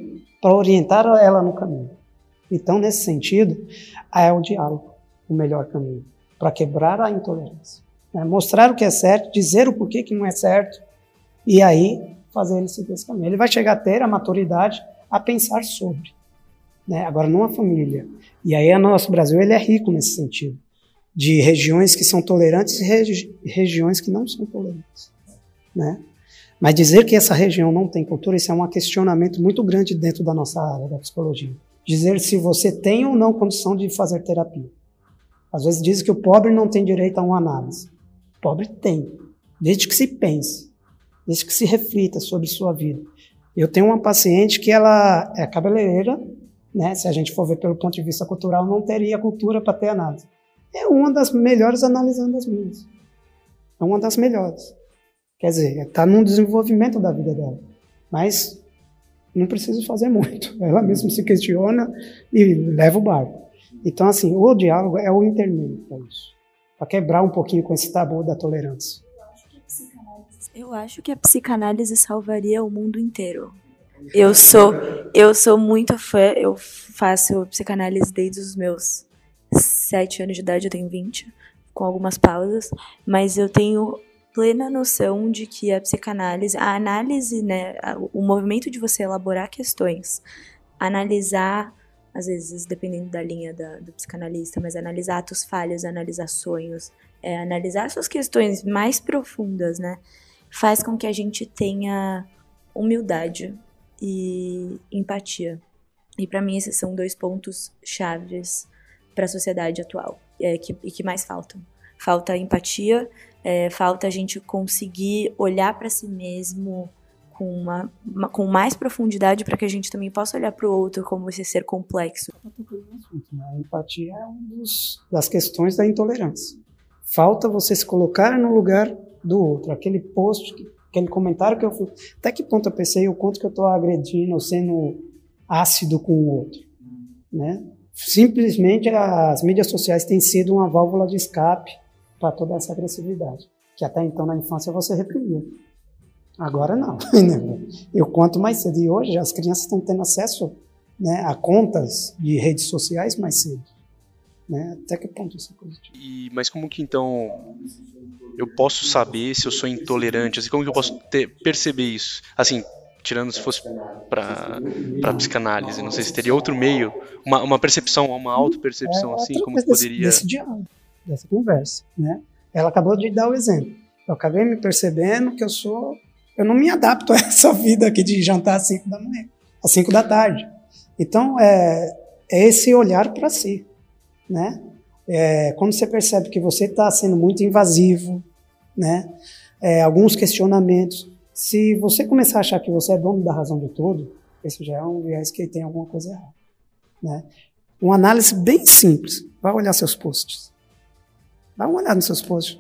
[SPEAKER 3] para orientar ela no caminho. Então, nesse sentido, é o diálogo o melhor caminho para quebrar a intolerância. É mostrar o que é certo, dizer o porquê que não é certo, e aí fazer ele seguir esse caminho. Ele vai chegar a ter a maturidade a pensar sobre. Né? Agora, numa família. E aí, o nosso Brasil ele é rico nesse sentido. De regiões que são tolerantes e regi regiões que não são tolerantes. Né? Mas dizer que essa região não tem cultura, isso é um questionamento muito grande dentro da nossa área da psicologia. Dizer se você tem ou não condição de fazer terapia. Às vezes dizem que o pobre não tem direito a uma análise. O pobre tem, desde que se pense. Desde que se reflita sobre sua vida. Eu tenho uma paciente que ela é cabeleireira, né? Se a gente for ver pelo ponto de vista cultural, não teria cultura para ter análise. É uma das melhores analisando as minhas. É uma das melhores. Quer dizer, está num desenvolvimento da vida dela. Mas não preciso fazer muito. [LAUGHS] Ela mesma se questiona e leva o barco. Então, assim, o diálogo é o intermédio para isso. Para quebrar um pouquinho com esse tabu da tolerância.
[SPEAKER 2] Eu acho que a psicanálise salvaria o mundo inteiro. Eu sou, eu sou muito fã, eu faço psicanálise desde os meus sete anos de idade, eu tenho 20, com algumas pausas, mas eu tenho plena noção de que a psicanálise, a análise, né, o movimento de você elaborar questões, analisar, às vezes, dependendo da linha da, do psicanalista, mas analisar atos falhos, analisar sonhos, é, analisar suas questões mais profundas, né, faz com que a gente tenha humildade e empatia. E para mim esses são dois pontos chaves para a sociedade atual é, que, e que mais faltam. Falta empatia, é, falta a gente conseguir olhar para si mesmo com, uma, uma, com mais profundidade para que a gente também possa olhar para o outro como esse ser complexo.
[SPEAKER 3] Né? A empatia é uma das questões da intolerância. Falta você se colocar no lugar do outro. Aquele post, aquele comentário que eu fiz. Até que ponto eu pensei o quanto que eu estou agredindo, sendo ácido com o outro, né? Simplesmente as mídias sociais têm sido uma válvula de escape para toda essa agressividade, que até então na infância você reprimia. Agora não. [LAUGHS] Eu quanto mais cedo. E hoje as crianças estão tendo acesso né, a contas de redes sociais mais cedo. Né? Até que ponto isso é positivo?
[SPEAKER 1] E, mas como que então eu posso saber se eu sou intolerante? Assim, como que eu posso ter, perceber isso? Assim, tirando se fosse para para psicanálise, não sei se teria outro meio, uma, uma percepção, uma auto-percepção,
[SPEAKER 3] é,
[SPEAKER 1] assim, como poderia...
[SPEAKER 3] Desse, desse diálogo, dessa conversa, né? Ela acabou de dar o exemplo. Eu acabei me percebendo que eu sou... Eu não me adapto a [LAUGHS] essa vida aqui de jantar às 5 da manhã, às 5 da tarde. Então, é, é esse olhar para si, né? É, quando você percebe que você está sendo muito invasivo, né? É, alguns questionamentos. Se você começar a achar que você é dono da razão de tudo, esse já é um viés que tem alguma coisa errada. Né? Uma análise bem simples. Vai olhar seus posts. Dá uma olhada nos seus posts.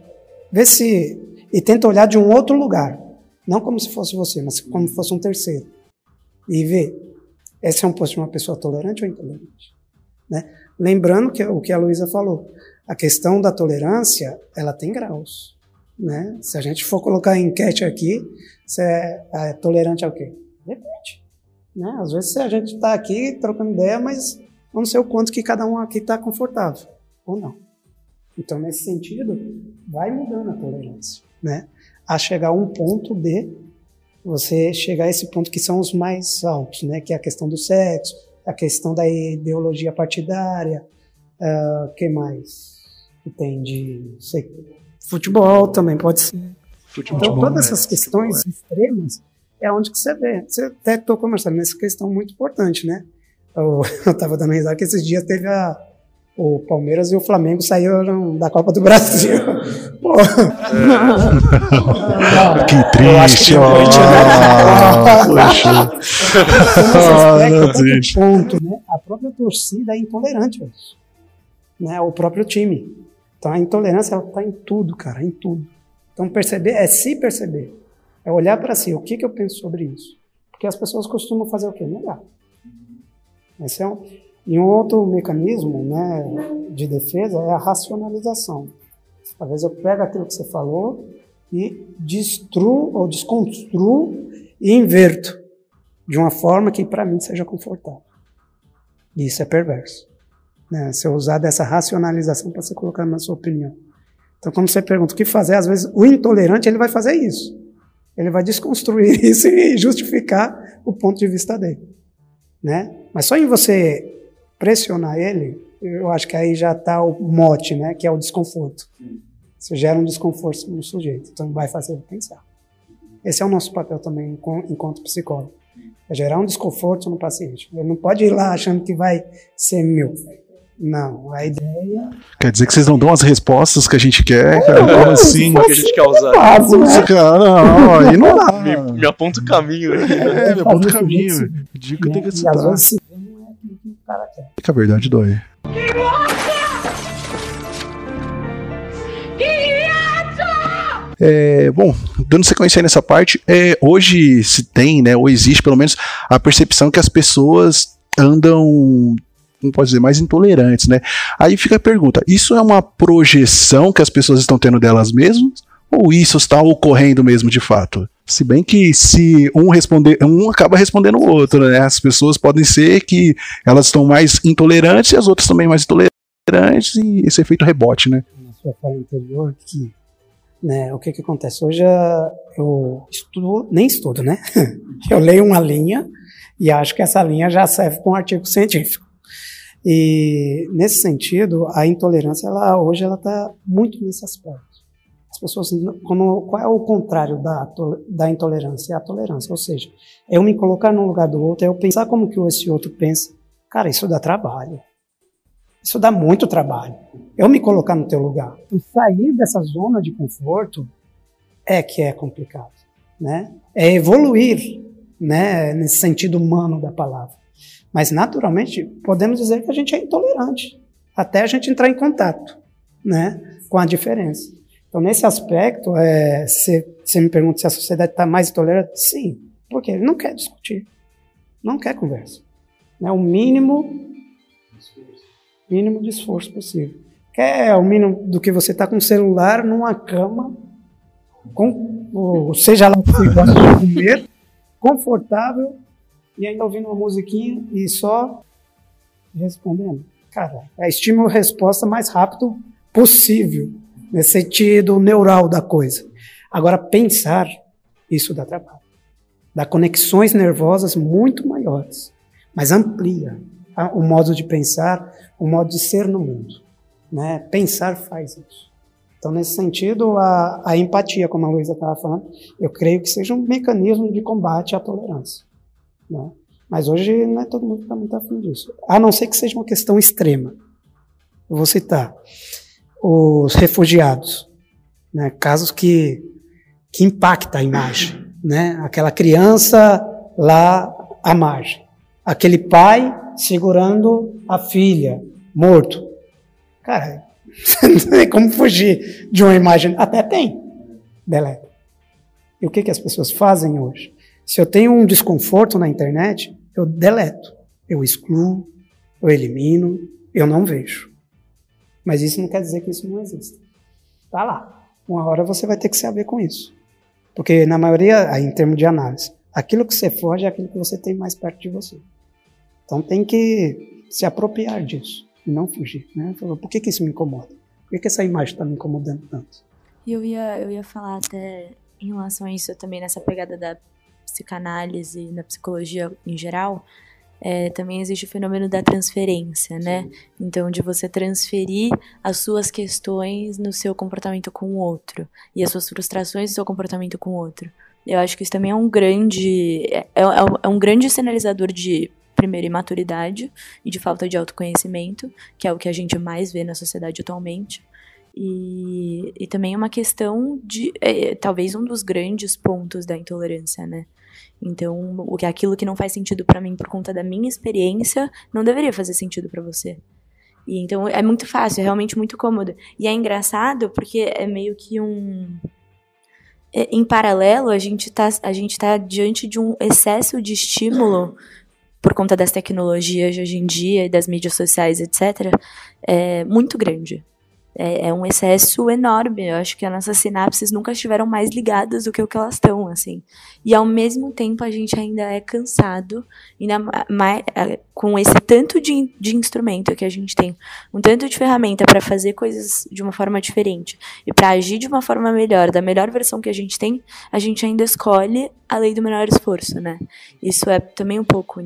[SPEAKER 3] Vê se. E tenta olhar de um outro lugar. Não como se fosse você, mas como se fosse um terceiro. E vê. Esse é um post de uma pessoa tolerante ou intolerante? Né? Lembrando que o que a Luísa falou, a questão da tolerância, ela tem graus. Né? Se a gente for colocar enquete aqui, você é, é tolerante ao quê? Depende. Né? Às vezes a gente está aqui trocando ideia, mas não sei o quanto que cada um aqui está confortável, ou não. Então, nesse sentido, vai mudando a tolerância, né? A chegar a um ponto de você chegar a esse ponto que são os mais altos, né? Que é a questão do sexo, a questão da ideologia partidária, uh, que mais que tem de sei, futebol também pode ser. Futebol, então todas essas é, questões futebol, é. extremas é onde que você vê. Você até estou conversando nessa questão muito importante, né? Eu, [LAUGHS] estava dando risada que esses dias teve a, o Palmeiras e o Flamengo saíram da Copa do Brasil. [LAUGHS] Pô. É. [LAUGHS]
[SPEAKER 4] que triste, ó.
[SPEAKER 3] Poxa. ponto, né? A própria torcida é intolerante, né? O próprio time. Então a intolerância ela está em tudo, cara, em tudo. Então perceber é se perceber, é olhar para si. O que que eu penso sobre isso? Porque as pessoas costumam fazer o quê? Negar. Esse é um, e um outro mecanismo né, de defesa é a racionalização. Às vezes eu pego aquilo que você falou e destruo ou desconstruo e inverto de uma forma que para mim seja confortável. E isso é perverso. Né? Se eu usar dessa racionalização para você colocar na sua opinião. Então, quando você pergunta o que fazer, às vezes o intolerante ele vai fazer isso. Ele vai desconstruir [LAUGHS] isso e justificar o ponto de vista dele. Né? Mas só em você pressionar ele, eu acho que aí já está o mote, né, que é o desconforto. Você gera um desconforto no sujeito, então vai fazer ele pensar. Esse é o nosso papel também enquanto psicólogo. É gerar um desconforto no paciente. Ele não pode ir lá achando que vai ser meu. Não, a ideia.
[SPEAKER 4] Quer dizer que vocês não dão as respostas que a gente quer, cara? Como assim?
[SPEAKER 1] que a gente quer usar.
[SPEAKER 3] Fácil, né?
[SPEAKER 4] Cara, não, aí não dá.
[SPEAKER 1] Me, me aponta o caminho.
[SPEAKER 4] É, meu
[SPEAKER 3] Fazer
[SPEAKER 4] ponto
[SPEAKER 3] o
[SPEAKER 4] caminho. Digo que tem que
[SPEAKER 3] né? E às
[SPEAKER 4] citar.
[SPEAKER 3] vezes não é aquilo que o cara quer.
[SPEAKER 4] Que a verdade dói. É, bom, dando sequência aí nessa parte, é, hoje se tem, né, ou existe pelo menos a percepção que as pessoas andam, como pode dizer, mais intolerantes, né? Aí fica a pergunta: isso é uma projeção que as pessoas estão tendo delas mesmas? Ou isso está ocorrendo mesmo de fato? Se bem que se um responder, um acaba respondendo o outro, né? As pessoas podem ser que elas estão mais intolerantes e as outras também mais intolerantes e esse efeito rebote, né?
[SPEAKER 3] na sua fala anterior que né, o que que acontece hoje ah, eu estudo nem estudo né [LAUGHS] eu leio uma linha e acho que essa linha já serve para um artigo científico e nesse sentido a intolerância ela hoje ela está muito nesse aspecto as pessoas como qual é o contrário da da intolerância é a tolerância ou seja é eu me colocar no lugar do outro é eu pensar como que esse outro pensa cara isso dá trabalho isso dá muito trabalho eu me colocar no teu lugar. E sair dessa zona de conforto é que é complicado, né? É evoluir, né, nesse sentido humano da palavra. Mas naturalmente podemos dizer que a gente é intolerante até a gente entrar em contato, né, com a diferença. Então nesse aspecto, é, se você me pergunta se a sociedade está mais intolerante, sim, porque ele não quer discutir, não quer conversa, né? O mínimo mínimo de esforço possível quer o mínimo do que você está com o celular numa cama, com, ou seja lá o que você [LAUGHS] comer, confortável, e ainda ouvindo uma musiquinha e só respondendo. Cara, é estímulo-resposta mais rápido possível, nesse sentido neural da coisa. Agora, pensar, isso dá trabalho. Dá conexões nervosas muito maiores, mas amplia a- o modo de pensar, o modo de ser no mundo né? Pensar faz isso. Então, nesse sentido, a, a empatia, como a Luísa estava falando, eu creio que seja um mecanismo de combate à tolerância. Né? Mas hoje não é todo mundo que está muito afim disso. A não ser que seja uma questão extrema. Eu vou citar os refugiados, né? casos que, que impacta a imagem. Né? Aquela criança lá à margem. Aquele pai segurando a filha, morto. Cara, [LAUGHS] não tem como fugir de uma imagem. Até tem. Deleta. E o que, que as pessoas fazem hoje? Se eu tenho um desconforto na internet, eu deleto. Eu excluo, eu elimino, eu não vejo. Mas isso não quer dizer que isso não existe. Tá lá. Uma hora você vai ter que se haver com isso. Porque, na maioria, em termos de análise, aquilo que você foge é aquilo que você tem mais perto de você. Então tem que se apropriar disso e não fugir. Né? Por que, que isso me incomoda? Por que, que essa imagem está me incomodando tanto?
[SPEAKER 2] E eu ia, eu ia falar até em relação a isso também, nessa pegada da psicanálise, da psicologia em geral, é, também existe o fenômeno da transferência, né? Então, de você transferir as suas questões no seu comportamento com o outro e as suas frustrações no seu comportamento com o outro. Eu acho que isso também é um grande, é, é, é um grande sinalizador de primeiro imaturidade e de falta de autoconhecimento, que é o que a gente mais vê na sociedade atualmente. E, e também é uma questão de. É, talvez um dos grandes pontos da intolerância, né? Então, o que aquilo que não faz sentido para mim por conta da minha experiência não deveria fazer sentido para você. E então é muito fácil, é realmente muito cômodo. E é engraçado porque é meio que um é, em paralelo, a gente tá a gente tá diante de um excesso de estímulo por conta das tecnologias de hoje em dia, das mídias sociais, etc., é muito grande. É, é, um excesso enorme. Eu acho que as nossas sinapses nunca estiveram mais ligadas do que o que elas estão, assim. E ao mesmo tempo a gente ainda é cansado, ainda mais, com esse tanto de, de instrumento que a gente tem, um tanto de ferramenta para fazer coisas de uma forma diferente e para agir de uma forma melhor, da melhor versão que a gente tem, a gente ainda escolhe a lei do menor esforço, né? Isso é também um pouco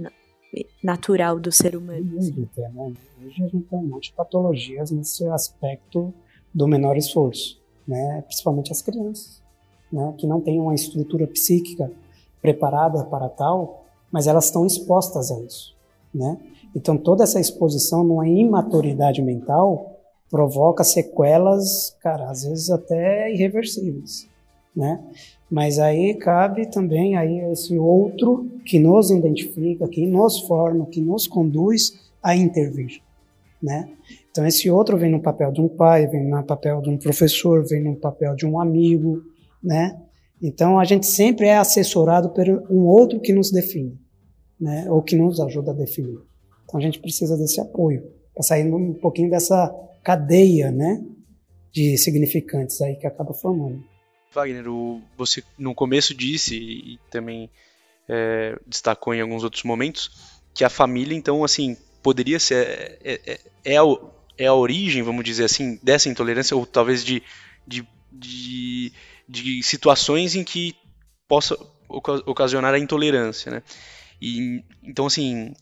[SPEAKER 2] natural do ser humano.
[SPEAKER 3] Assim. Né? Hoje a gente tem um monte de patologias nesse aspecto do menor esforço, né? principalmente as crianças, né? que não têm uma estrutura psíquica preparada para tal, mas elas estão expostas a isso. né? Então toda essa exposição numa imaturidade mental provoca sequelas, cara, às vezes até irreversíveis, né? Mas aí cabe também aí esse outro que nos identifica, que nos forma, que nos conduz a intervir, né? Então esse outro vem no papel de um pai, vem no papel de um professor, vem no papel de um amigo, né? Então a gente sempre é assessorado por um outro que nos define, né? Ou que nos ajuda a definir. Então a gente precisa desse apoio para sair um pouquinho dessa cadeia, né? De significantes aí que acaba formando.
[SPEAKER 1] Wagner, o, você no começo disse e, também é, destacou em alguns outros momentos que a família, então, assim, poderia ser é, é, é, é a, é a origem, vamos dizer assim, dessa intolerância ou talvez de, de, de, de situações em que possa ocasionar a intolerância, né? E então, assim,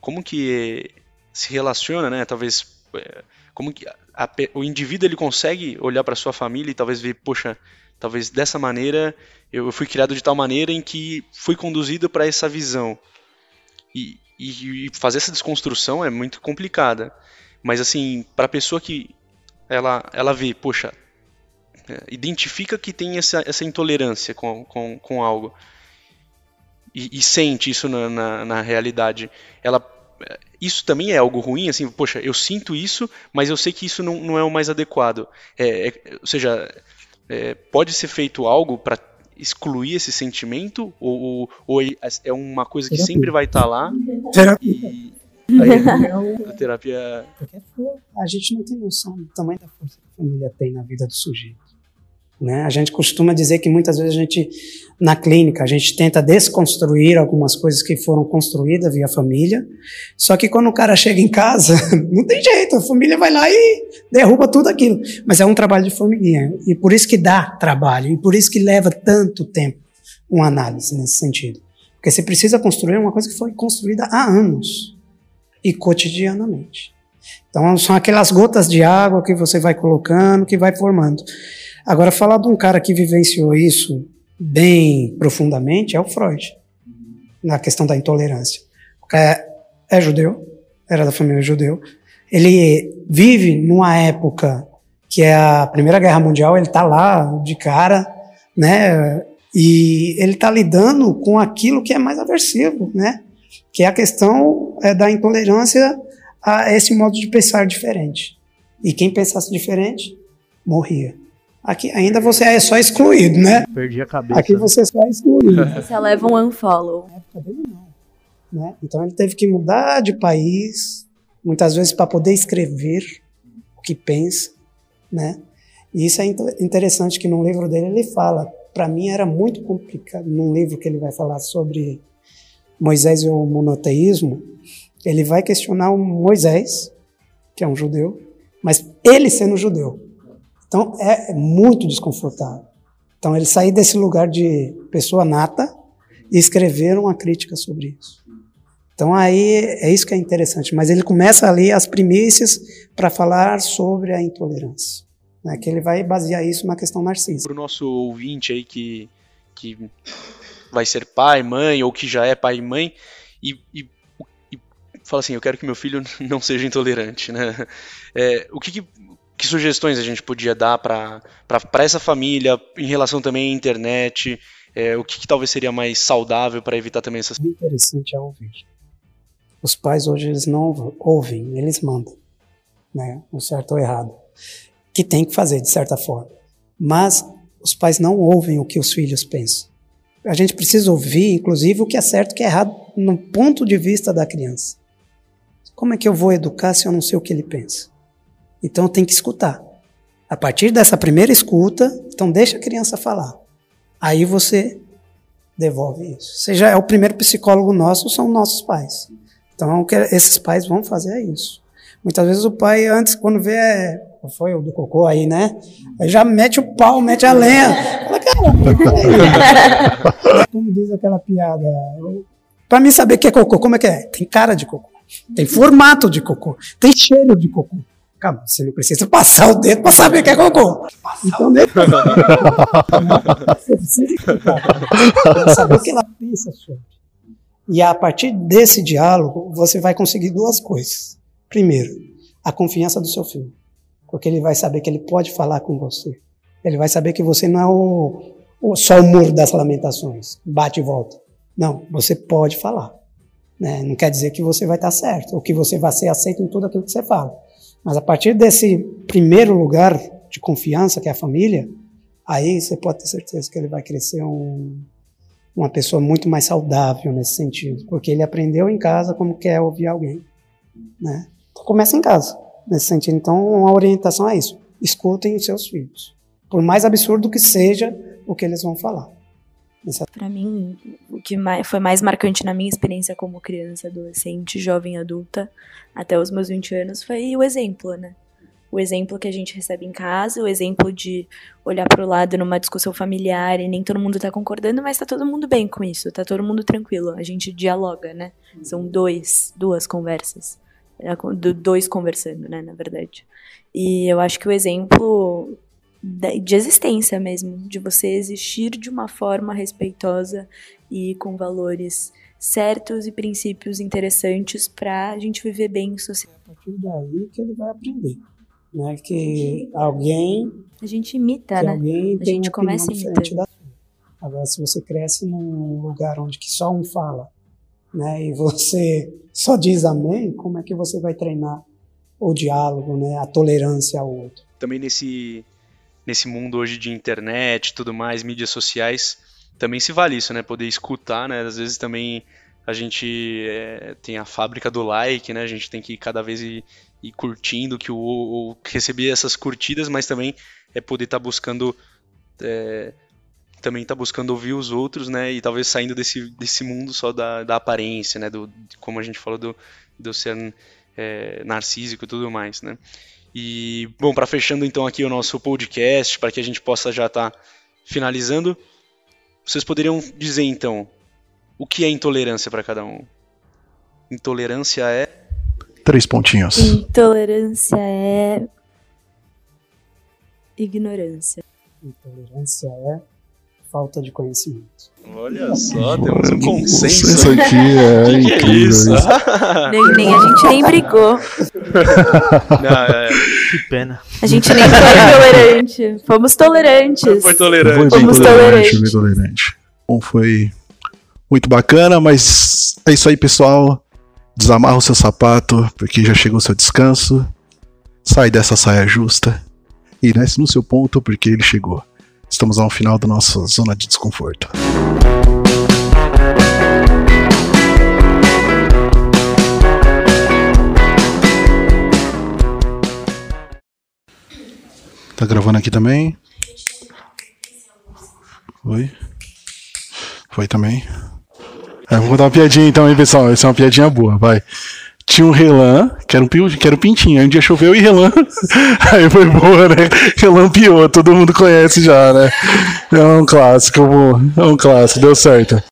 [SPEAKER 1] como que se relaciona, né? Talvez é, como que a, o indivíduo ele consegue olhar para sua família e talvez ver, poxa, talvez dessa maneira eu fui criado de tal maneira em que fui conduzido para essa visão. E, e, fazer essa desconstrução é muito complicada. Mas assim, para a pessoa que ela, ela vê, poxa, é, identifica que tem essa, essa intolerância com, com, com algo e, e sente isso na, na, na, realidade, ela isso também é algo ruim, assim, poxa, eu sinto isso, mas eu sei que isso não, não é o mais adequado. É, é, ou seja, é, pode ser feito algo para excluir esse sentimento? Ou, ou, é uma coisa que terapia. sempre vai estar tá lá?
[SPEAKER 3] Terapia. E, [LAUGHS]
[SPEAKER 1] aí, a terapia.
[SPEAKER 3] Porque a gente não tem noção do tamanho da força que a família tem na vida do sujeito. Né? A gente costuma dizer que muitas vezes a gente, na clínica, a gente tenta desconstruir algumas coisas que foram construídas via família, só que quando o cara chega em casa, [LAUGHS] não tem jeito, a família vai lá e derruba tudo aquilo. Mas é um trabalho de formiguinha, e por isso que dá trabalho, e por isso que leva tanto tempo uma análise nesse sentido. Porque você precisa construir uma coisa que foi construída há anos, e cotidianamente. Então são aquelas gotas de água que você vai colocando, que vai formando. Agora, falar de um cara que vivenciou isso bem profundamente é o Freud, na questão da intolerância. É, é judeu, era da família judeu. Ele vive numa época que é a Primeira Guerra Mundial, ele está lá de cara, né? E ele está lidando com aquilo que é mais aversivo, né? Que é a questão é, da intolerância a esse modo de pensar diferente. E quem pensasse diferente morria. Aqui ainda você é só excluído, né?
[SPEAKER 5] Perdi a cabeça.
[SPEAKER 3] Aqui você é só excluído. [LAUGHS]
[SPEAKER 2] Você leva um unfollow.
[SPEAKER 3] Na época dele não. Né? Então ele teve que mudar de país, muitas vezes para poder escrever o que pensa, né? E isso é interessante que no livro dele ele fala, para mim era muito complicado, num livro que ele vai falar sobre Moisés e o monoteísmo, ele vai questionar o Moisés, que é um judeu, mas ele sendo judeu. Então é muito desconfortável. Então ele sair desse lugar de pessoa nata e escrever uma crítica sobre isso. Então aí é isso que é interessante. Mas ele começa ali as primícias para falar sobre a intolerância. Né, que ele vai basear isso na questão narcísica.
[SPEAKER 1] Para o nosso ouvinte aí que, que vai ser pai, mãe, ou que já é pai e mãe, e, e, e fala assim, eu quero que meu filho [LAUGHS] não seja intolerante, né? É, o que, que que sugestões a gente podia dar para essa família em relação também à internet? É, o que, que, talvez seria mais saudável para evitar também essas.
[SPEAKER 3] O interessante é ouvir. Os pais hoje eles não ouvem, eles mandam, né? Um certo ou errado, que tem que fazer de certa forma. Mas os pais não ouvem o que os filhos pensam. A gente precisa ouvir, inclusive, o que é certo o que é errado no ponto de vista da criança. Como é que eu vou educar se eu não sei o que ele pensa? Então tem que escutar. A partir dessa primeira escuta, então deixa a criança falar. Aí você devolve isso. Seja é o primeiro psicólogo nosso, são nossos pais. Então esses pais vão fazer é isso. Muitas vezes o pai, antes, quando vê, é, foi o do cocô aí, né? Aí já mete o pau, mete a lenha. Fala, cara, [LAUGHS] como diz aquela piada. Para mim saber que é cocô, como é que é? Tem cara de cocô. Tem formato de cocô. Tem cheiro de cocô. Calma, você não precisa passar o dedo para saber que é cocô. Então, nem... saber o que ela pensa sobre. E a partir desse diálogo, você vai conseguir duas coisas. Primeiro, a confiança do seu filho. Porque ele vai saber que ele pode falar com você. Ele vai saber que você não é o, o, só o muro das lamentações, bate e volta. Não, você pode falar. Né? Não quer dizer que você vai estar certo, ou que você vai ser aceito em tudo aquilo que você fala. Mas a partir desse primeiro lugar de confiança, que é a família, aí você pode ter certeza que ele vai crescer um, uma pessoa muito mais saudável nesse sentido, porque ele aprendeu em casa como quer ouvir alguém, né? Então, começa em casa, nesse sentido. Então, a orientação é isso: escutem os seus filhos, por mais absurdo que seja o que eles vão falar.
[SPEAKER 2] Para mim, o que foi mais marcante na minha experiência como criança, adolescente, jovem adulta, até os meus 20 anos, foi o exemplo, né? o exemplo que a gente recebe em casa, o exemplo de olhar para o lado numa discussão familiar e nem todo mundo está concordando, mas está todo mundo bem com isso, está todo mundo tranquilo. A gente dialoga, né? São dois, duas conversas. É, dois conversando, né, na verdade. E eu acho que o exemplo de existência mesmo, de você existir de uma forma respeitosa e com valores certos e princípios interessantes para a gente viver bem em sociedade.
[SPEAKER 3] É a partir daí que ele vai aprender né? Que alguém
[SPEAKER 2] a gente imita, né?
[SPEAKER 3] Alguém
[SPEAKER 2] a gente começa a imitar.
[SPEAKER 3] Agora, se você cresce num lugar onde que só um fala, né? E você só diz amém, como é que você vai treinar o diálogo, né? A tolerância ao outro?
[SPEAKER 1] Também nesse nesse mundo hoje de internet, tudo mais, mídias sociais, também se vale isso, né? Poder escutar, né? Às vezes também a gente é, tem a fábrica do like, né? A gente tem que cada vez ir, ir curtindo, que o, o, receber essas curtidas, mas também é poder estar tá buscando é, também estar tá buscando ouvir os outros, né? E talvez saindo desse, desse mundo só da, da aparência, né? Do, como a gente falou do, do ser é, narcísico e tudo mais, né? E bom, para fechando então aqui o nosso podcast, para que a gente possa já estar tá finalizando, vocês poderiam dizer então o que é intolerância para cada um? Intolerância é.
[SPEAKER 4] Três pontinhos.
[SPEAKER 2] Intolerância é. Ignorância.
[SPEAKER 3] Intolerância é falta de conhecimento.
[SPEAKER 1] Olha só, temos um consenso. Isso
[SPEAKER 4] aqui é [LAUGHS] que incrível. Que é isso? [LAUGHS]
[SPEAKER 2] nem, nem, a gente nem brigou.
[SPEAKER 5] Não, é... Que pena.
[SPEAKER 2] A gente nem foi [LAUGHS] tolerante. Fomos tolerantes.
[SPEAKER 1] Foi tolerante.
[SPEAKER 2] Foi Fomos tolerante.
[SPEAKER 4] tolerante. tolerante. Bom, foi muito bacana, mas é isso aí, pessoal. Desamarra o seu sapato, porque já chegou o seu descanso. Sai dessa saia justa e desce no seu ponto, porque ele chegou. Estamos ao final da nossa zona de desconforto. Tá gravando aqui também? Foi? Foi também? É, vou contar uma piadinha então, hein, pessoal? Essa é uma piadinha boa, vai. Tinha um relan, que era um, que era um pintinho. Aí um dia choveu e relan. [LAUGHS] Aí foi boa, né? Relan piou, todo mundo conhece já, né? É um clássico, é um clássico, deu certo.